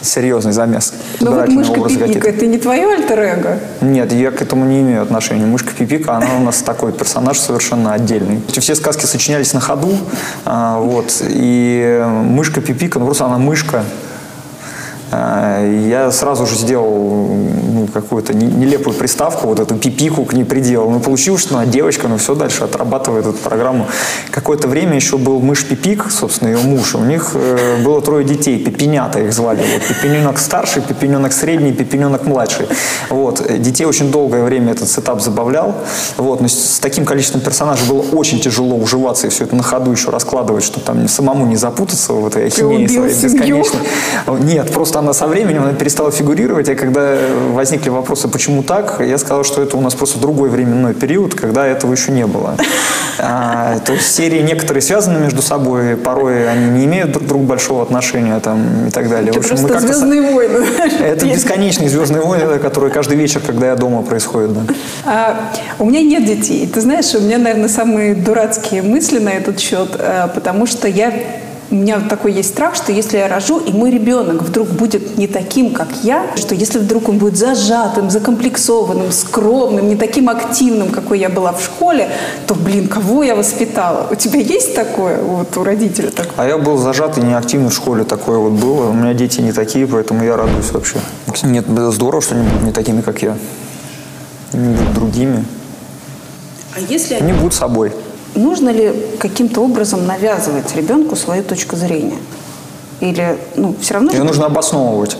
серьезный замес. Ну вот мышка Пипика, это не твое альтер-эго? Нет, я к этому не имею отношения. Мышка Пипика, она у нас такой персонаж совершенно отдельный. Все сказки сочинялись на ходу, а, вот, и мышка Пипика, ну просто она мышка. А, Я сразу же сделал ну, какую-то не- нелепую приставку, вот эту пипику к ней приделал. Ну, получилось, что она девочка, но все дальше отрабатывает эту программу. Какое-то время еще был мышь Пипик, собственно, ее муж. У них э, было трое детей, пипинята их звали. Вот, пипиненок старший, пипиненок средний, пипиненок младший. Вот. э, Детей очень долгое время этот сетап забавлял. Вот. Но с с таким количеством персонажей было очень тяжело уживаться и все это на ходу еще раскладывать, чтобы там самому не запутаться в этой ахинеи своей бесконечной. Нет, просто она со временем она перестала фигурировать, и когда возникли вопросы, почему так, я сказал, что это у нас просто другой временной период, когда этого еще не было. А, то есть серии некоторые связаны между собой, порой они не имеют друг к другу большого отношения там, и так далее. Это В общем, мы просто как-то со- «Звездные войны». Это бесконечные звездные войны, которые каждый вечер, когда я дома, происходят. Да. А, у меня нет детей. Ты знаешь, у меня, наверное, самые дурацкие мысли на этот счет, а, потому что я у меня такой есть страх, что если я рожу, и мой ребенок вдруг будет не таким, как я, что если вдруг он будет зажатым, закомплексованным, скромным, не таким активным, какой я была в школе, то, блин, кого я воспитала? У тебя есть такое вот у родителя такое? А я был зажатый, неактивный в школе, такое вот было. У меня дети не такие, поэтому я радуюсь вообще. Нет, здорово, что они будут не такими, как я. Они будут другими. А если Они будут собой. Нужно ли каким-то образом навязывать ребенку свою точку зрения? Или, ну, все равно... Ее же- нужно обосновывать.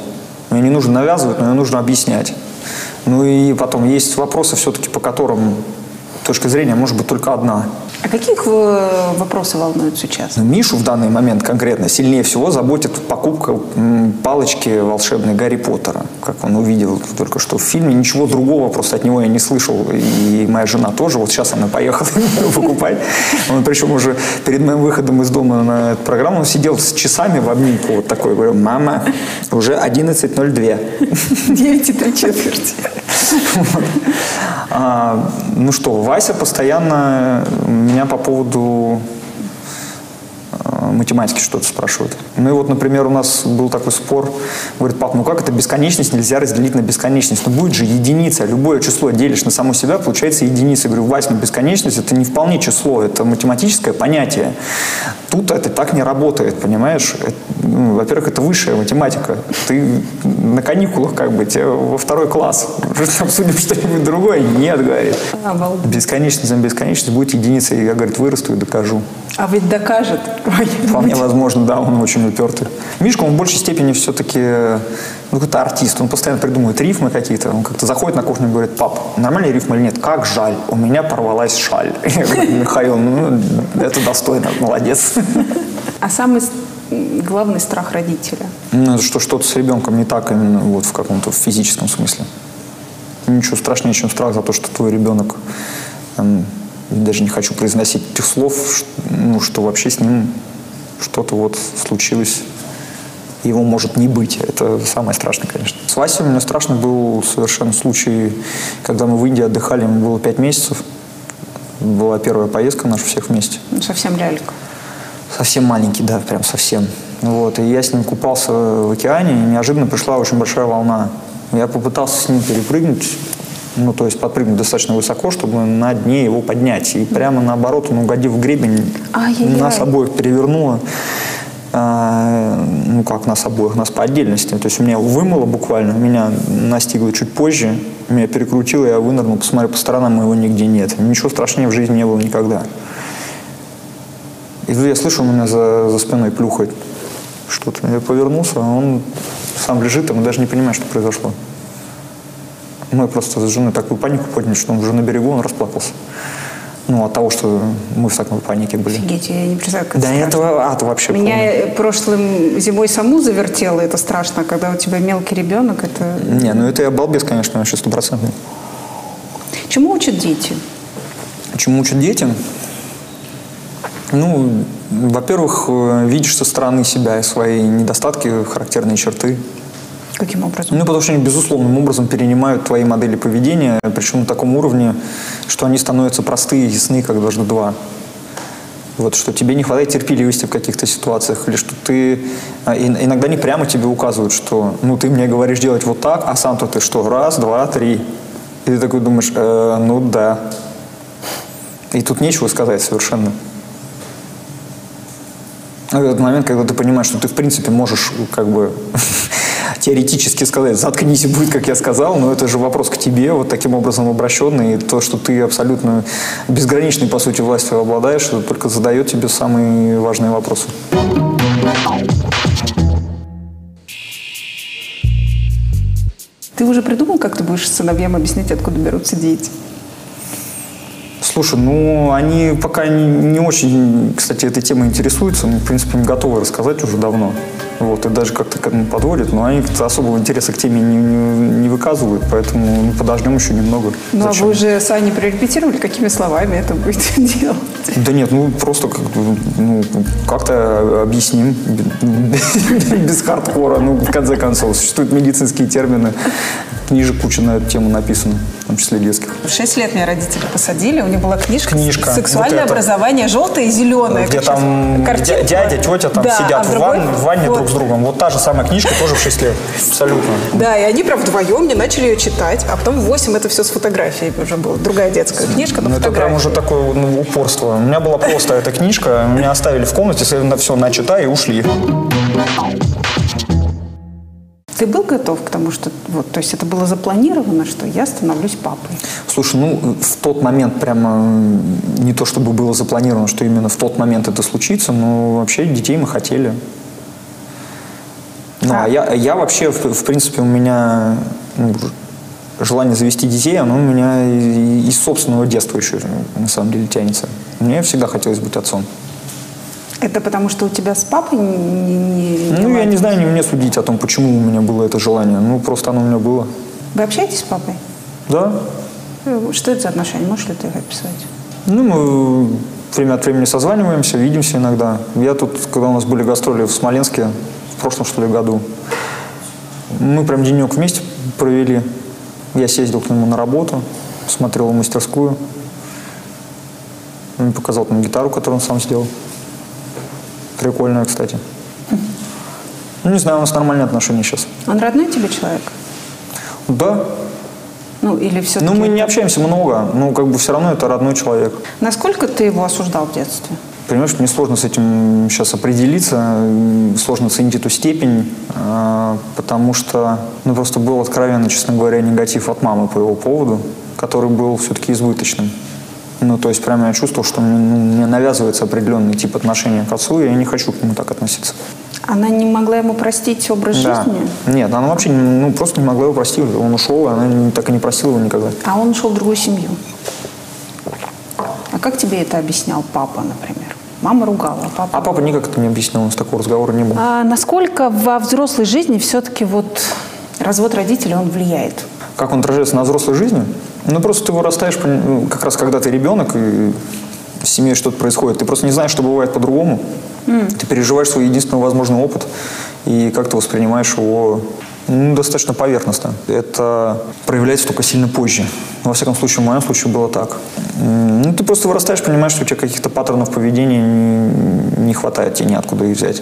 Ее не нужно навязывать, но ее нужно объяснять. Ну и потом есть вопросы все-таки, по которым точка зрения может быть только одна. А каких э, вопросы волнуют сейчас? Но Мишу в данный момент конкретно сильнее всего заботит покупка палочки волшебной Гарри Поттера, как он увидел только что в фильме. Ничего другого просто от него я не слышал. И моя жена тоже. Вот сейчас она поехала покупать. Он, причем уже перед моим выходом из дома на эту программу он сидел с часами в обнимку вот такой. Говорю, мама, уже 11.02. 9 и 3 четверти. Вот. А, ну что, Вася постоянно меня по поводу математики что-то спрашивает. Ну и вот, например, у нас был такой спор. Говорит, пап, ну как это бесконечность нельзя разделить на бесконечность? Ну будет же единица. Любое число делишь на само себя, получается единица. Я говорю, Вась, ну бесконечность это не вполне число, это математическое понятие. Тут это так не работает, понимаешь? Это, ну, во-первых, это высшая математика. Ты на каникулах как бы, тебе во второй класс. Обсудим что-нибудь другое. Нет, говорит. Обалдеть. Бесконечность на бесконечность будет единицей. Я, говорит, вырасту и докажу. А ведь докажет. Вполне возможно, да, он очень упертый. Мишка, он в большей степени все-таки ну, какой-то артист. Он постоянно придумывает рифмы какие-то. Он как-то заходит на кухню и говорит, пап, нормальные рифмы или нет? Как жаль, у меня порвалась шаль. Я говорю, Михаил, ну, это достойно, молодец. А самый главный страх родителя? Ну, что что-то с ребенком не так именно вот в каком-то физическом смысле. Ничего страшнее, чем страх за то, что твой ребенок, эм, даже не хочу произносить этих слов, ну, что вообще с ним что-то вот случилось, его может не быть. Это самое страшное, конечно. С Васей у меня страшный был совершенно случай, когда мы в Индии отдыхали, ему было пять месяцев. Была первая поездка наша всех вместе. Ну, совсем лялька. Совсем маленький, да, прям совсем. Вот, и я с ним купался в океане, и неожиданно пришла очень большая волна. Я попытался с ним перепрыгнуть, ну, то есть подпрыгнуть достаточно высоко, чтобы на дне его поднять. И прямо наоборот, он угодив в гребень, Ай-яй-яй. нас обоих перевернуло. А, ну, как нас обоих, нас по отдельности. То есть у меня вымыло буквально, меня настигло чуть позже, меня перекрутило, я вынырнул, посмотрел по сторонам, его нигде нет. Ничего страшнее в жизни не было никогда. И тут я слышу, он у меня за, за спиной плюхает что-то. Я повернулся, а он сам лежит, и мы даже не понимаем, что произошло. Мы просто с женой такую панику подняли, что он уже на берегу, он расплакался. Ну, от того, что мы в такой панике были. Офигеть, я не представляю, как Да это этого ад вообще Меня э, прошлым зимой саму завертело, это страшно, когда у тебя мелкий ребенок, это... Не, ну это я балбес, конечно, вообще стопроцентный. Чему учат дети? Чему учат детям? Ну, во-первых, э, видишь со стороны себя и свои недостатки, характерные черты. Каким образом? Ну, потому что они безусловным образом перенимают твои модели поведения, причем на таком уровне, что они становятся простые и ясны, как дважды два. Вот, что тебе не хватает терпеливости в каких-то ситуациях, или что ты... а, Иногда не прямо тебе указывают, что ну ты мне говоришь делать вот так, а сам-то ты что, раз, два, три. И ты такой думаешь, «Э, ну да. И тут нечего сказать совершенно. В этот момент, когда ты понимаешь, что ты в принципе можешь как бы теоретически сказать, заткнись и будет, как я сказал, но это же вопрос к тебе, вот таким образом обращенный, и то, что ты абсолютно безграничной, по сути, властью обладаешь, это только задает тебе самые важные вопросы. Ты уже придумал, как ты будешь сыновьям объяснять, откуда берутся дети? Слушай, ну, они пока не, не очень, кстати, этой темой интересуются. Мы, в принципе, им готовы рассказать уже давно. Вот, и даже как-то к этому подводят, но они особого интереса к теме не, не- не выказывают, поэтому ну, подождем еще немного. Ну, а Зачем? вы уже с Аней прорепетировали, какими словами это будете делать? Да нет, ну просто как, ну, как-то объясним без хардкора. Ну, в конце концов, существуют медицинские термины. книжек куча на эту тему написано, в том числе детских. В шесть лет меня родители посадили, у них была книжка, Книжка. «Сексуальное Вот это. образование», желтое и зеленое. Где там дядя, тетя там Да, сидят а в, другой- ван- в ванне вот. друг с другом. Вот та же самая книжка, тоже в 6 лет. Абсолютно. Да, и они прям вдвоем мне начали ее читать, а потом в 8 это все с фотографией уже было. Другая детская книжка, но Ну, это прям уже такое ну, упорство. У меня была просто эта книжка, меня оставили в комнате, сказали, все, начитай и ушли. Ты был готов к тому, что вот, то есть это было запланировано, что я становлюсь папой? Слушай, ну в тот момент прямо не то чтобы было запланировано, что именно в тот момент это случится, но вообще детей мы хотели. Ну, а я, я вообще, в, в принципе, у меня ну, желание завести детей, оно у меня и- из собственного детства еще на самом деле тянется. Мне всегда хотелось быть отцом. Это потому, что у тебя с папой не... не- не Ну, я не знаю, не мне судить о том, почему у меня было это желание. Ну, просто оно у меня было. Вы общаетесь с папой? Да. Э, Что это за отношения? Можешь ли ты их описать? Ну, мы время от времени созваниваемся, видимся иногда. Я тут, когда у нас были гастроли в Смоленске, прошлом, что ли, году, мы прям денек вместе провели. Я съездил к нему на работу, смотрел в мастерскую. Он мне показал там гитару, которую он сам сделал. Прикольная, кстати. Ну, не знаю, у нас нормальные отношения сейчас. Он родной тебе человек? Да. Ну, или все-таки... Ну, мы не общаемся много, но как бы все равно это родной человек. Насколько ты его осуждал в детстве? Понимаешь, мне сложно с этим сейчас определиться, сложно оценить эту степень, а, потому что ну, просто был откровенно, честно говоря, негатив от мамы по его поводу, который был все-таки избыточным. Ну, то есть прямо я чувствовал, что мне, ну, мне навязывается определенный тип отношения к отцу, и я не хочу к нему так относиться. Она не могла ему простить образ Да. жизни? Нет, она вообще ну, просто не могла его простить. Он ушел, и она так и не простила его никогда. А он ушел в другую семью. Как тебе это объяснял папа, например? Мама ругала, а папа... А папа никак это не объяснил, у нас такого разговора не было. А насколько во взрослой жизни все-таки вот развод родителей, он влияет? Как он отражается на взрослой жизни? Ну, просто ты вырастаешь, ну, как раз когда ты ребенок, и с семьей что-то происходит, ты просто не знаешь, что бывает по-другому. Ты переживаешь свой единственный возможный опыт, и как ты воспринимаешь его ну, достаточно поверхностно. Это проявляется только сильно позже. Во всяком случае, в моем случае было так. Ну, ты просто вырастаешь, понимаешь, что у тебя каких-то паттернов поведения не, хватает, тебе неоткуда их взять.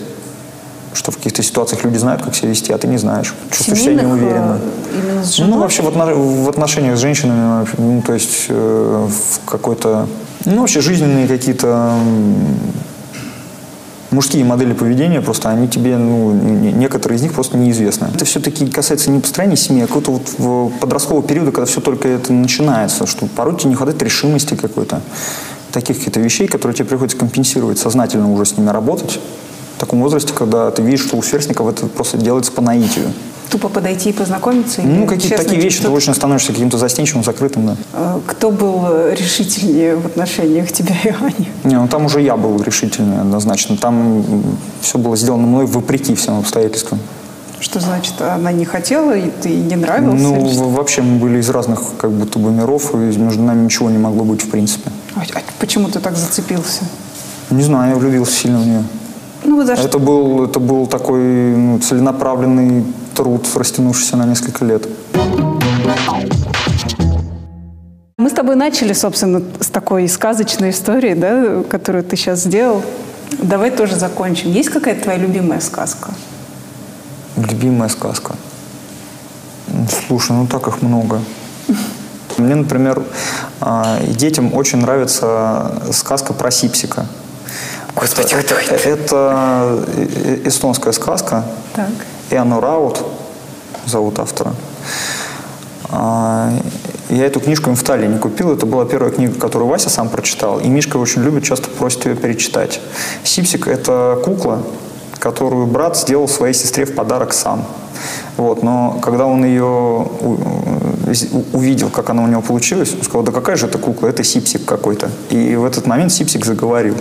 Что в каких-то ситуациях люди знают, как себя вести, а ты не знаешь. Чувствуешь себя неуверенно. э, именно с женой? Ну, вообще в, отно- в отношениях с женщинами, вообще, ну, то есть э, в какой-то, ну, вообще жизненные какие-то мужские модели поведения, просто они тебе, ну, не- некоторые из них просто неизвестны. Это все-таки касается не построения семьи, а какого-то вот подросткового периода, когда все только это начинается, что порой тебе не хватает решимости какой-то, таких каких-то вещей, которые тебе приходится компенсировать, сознательно уже с ними работать. В таком возрасте, когда ты видишь, что у сверстников это просто делается по наитию. Тупо подойти и познакомиться? Ну, какие-то такие вещи, ты очень становишься каким-то застенчивым, закрытым, да. Э, Кто был решительнее в отношениях тебя и Ани? Не, ну там уже я был решительный однозначно. Там все было сделано мной вопреки всем обстоятельствам. Что значит, она не хотела, и ты не нравился? Ну, что? вообще мы были из разных как будто бы миров, и между нами ничего не могло быть в принципе. А- а почему ты так зацепился? Не знаю, я влюбился сильно в нее. Ну, вы даже... Это был, это был такой ну, целенаправленный труд, растянувшийся на несколько лет. Мы с тобой начали, собственно, с такой сказочной истории, да, которую ты сейчас сделал. Давай тоже закончим. Есть какая-то твоя любимая сказка? Любимая сказка. Слушай, ну так их много. Мне, например, а, детям очень нравится сказка про Сипсика. это, это, это э- эстонская сказка. Так. Эно Раут зовут автора. А, Я эту книжку им в Таллине купил. Это была первая книга, которую Вася сам прочитал. И Мишка очень любит, часто просит ее перечитать. Сипсик – это кукла, которую брат сделал своей сестре в подарок сам. Вот, но когда он ее увидел, как она у него получилась, он сказал, да какая же это кукла, это Сипсик какой-то. И в этот момент Сипсик заговорил.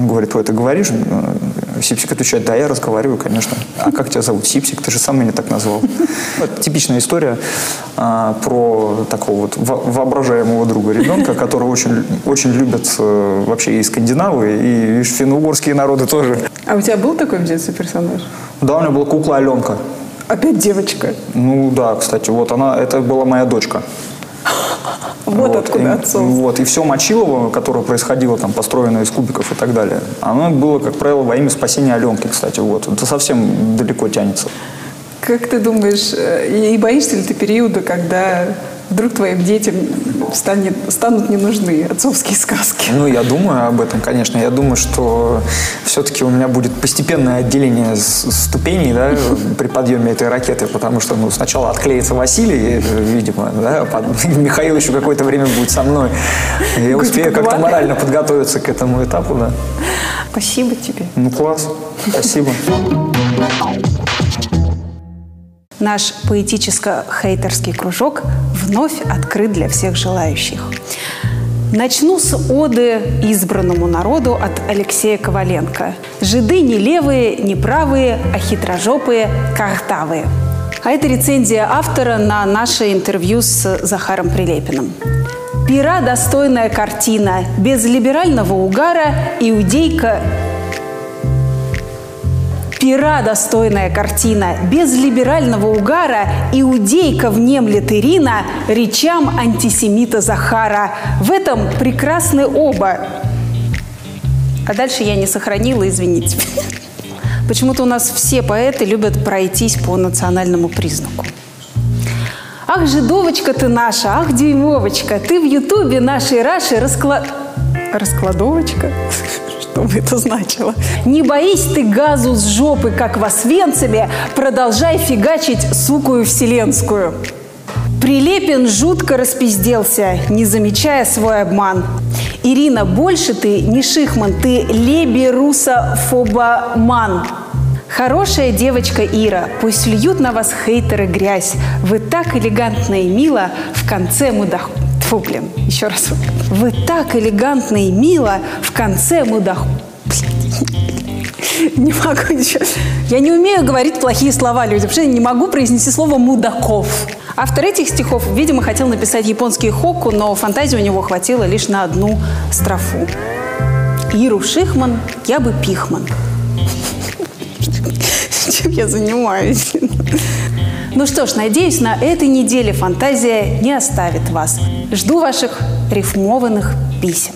Он говорит, ой, ты говоришь? Э, Сипсик отвечает, да, я разговариваю, конечно. А как тебя зовут? Сипсик, ты же сам меня так назвал. Это типичная история а, про такого вот во- воображаемого друга ребенка, который очень, очень любят э, вообще и скандинавы, и видишь, финно-угорские народы тоже. А у тебя был такой в детстве персонаж? Да, у меня была кукла Аленка. Опять девочка. Ну да, кстати, вот она, это была моя дочка. Вот, откуда и, отцов. Вот, и все мочилово, которое происходило, там, построено из кубиков и так далее, оно было, как правило, во имя спасения Аленки, кстати, вот. Это совсем далеко тянется. Как ты думаешь, э, и боишься ли ты периода, когда вдруг твоим детям станет, станут не нужны отцовские сказки? Ну, я думаю об этом, конечно. Я думаю, что все-таки у меня будет постепенное отделение ступеней да, при подъеме этой ракеты, потому что ну, сначала отклеится Василий, видимо, да, под- Михаил еще какое-то время будет со мной. Я успею как-то морально подготовиться к этому этапу, да. Спасибо тебе. Ну, класс. Спасибо. Наш поэтическо-хейтерский кружок вновь открыт для всех желающих. Начну с оды избранному народу от Алексея Коваленко. «Жиды не левые, не правые, а хитрожопые, картавые». А это рецензия автора на наше интервью с Захаром Прилепиным. «Пера – достойная картина, без либерального угара, иудейка Пера достойная картина, без либерального угара, иудейка внемлет Ирина речам антисемита Захара. В этом прекрасны оба. А дальше я не сохранила, извините. Почему-то у нас все поэты любят пройтись по национальному признаку. Ах, жидовочка ты наша, ах, дюймовочка, ты в ютубе нашей Раши раскла... Раскладовочка? Что бы это значило? Не боись ты газу с жопы, как в Освенциме, продолжай фигачить сукую вселенскую. Прилепин жутко распизделся, не замечая свой обман. Ирина, больше ты не шихман, ты леберусофобоман. Хорошая девочка Ира, пусть льют на вас хейтеры грязь. Вы так элегантно и мило в конце мудах... Тьфу, блин, еще раз. Вы так элегантно и мило в конце мудах... Не могу ничего. Я не умею говорить плохие слова людям. Вообще не могу произнести слово «мудаков». Автор этих стихов, видимо, хотел написать японский хокку, но фантазии у него хватило лишь на одну строфу. Иру Шихман, я бы Пихман. Чем я занимаюсь? Ну что ж, надеюсь, на этой неделе фантазия не оставит вас. Жду ваших рифмованных писем.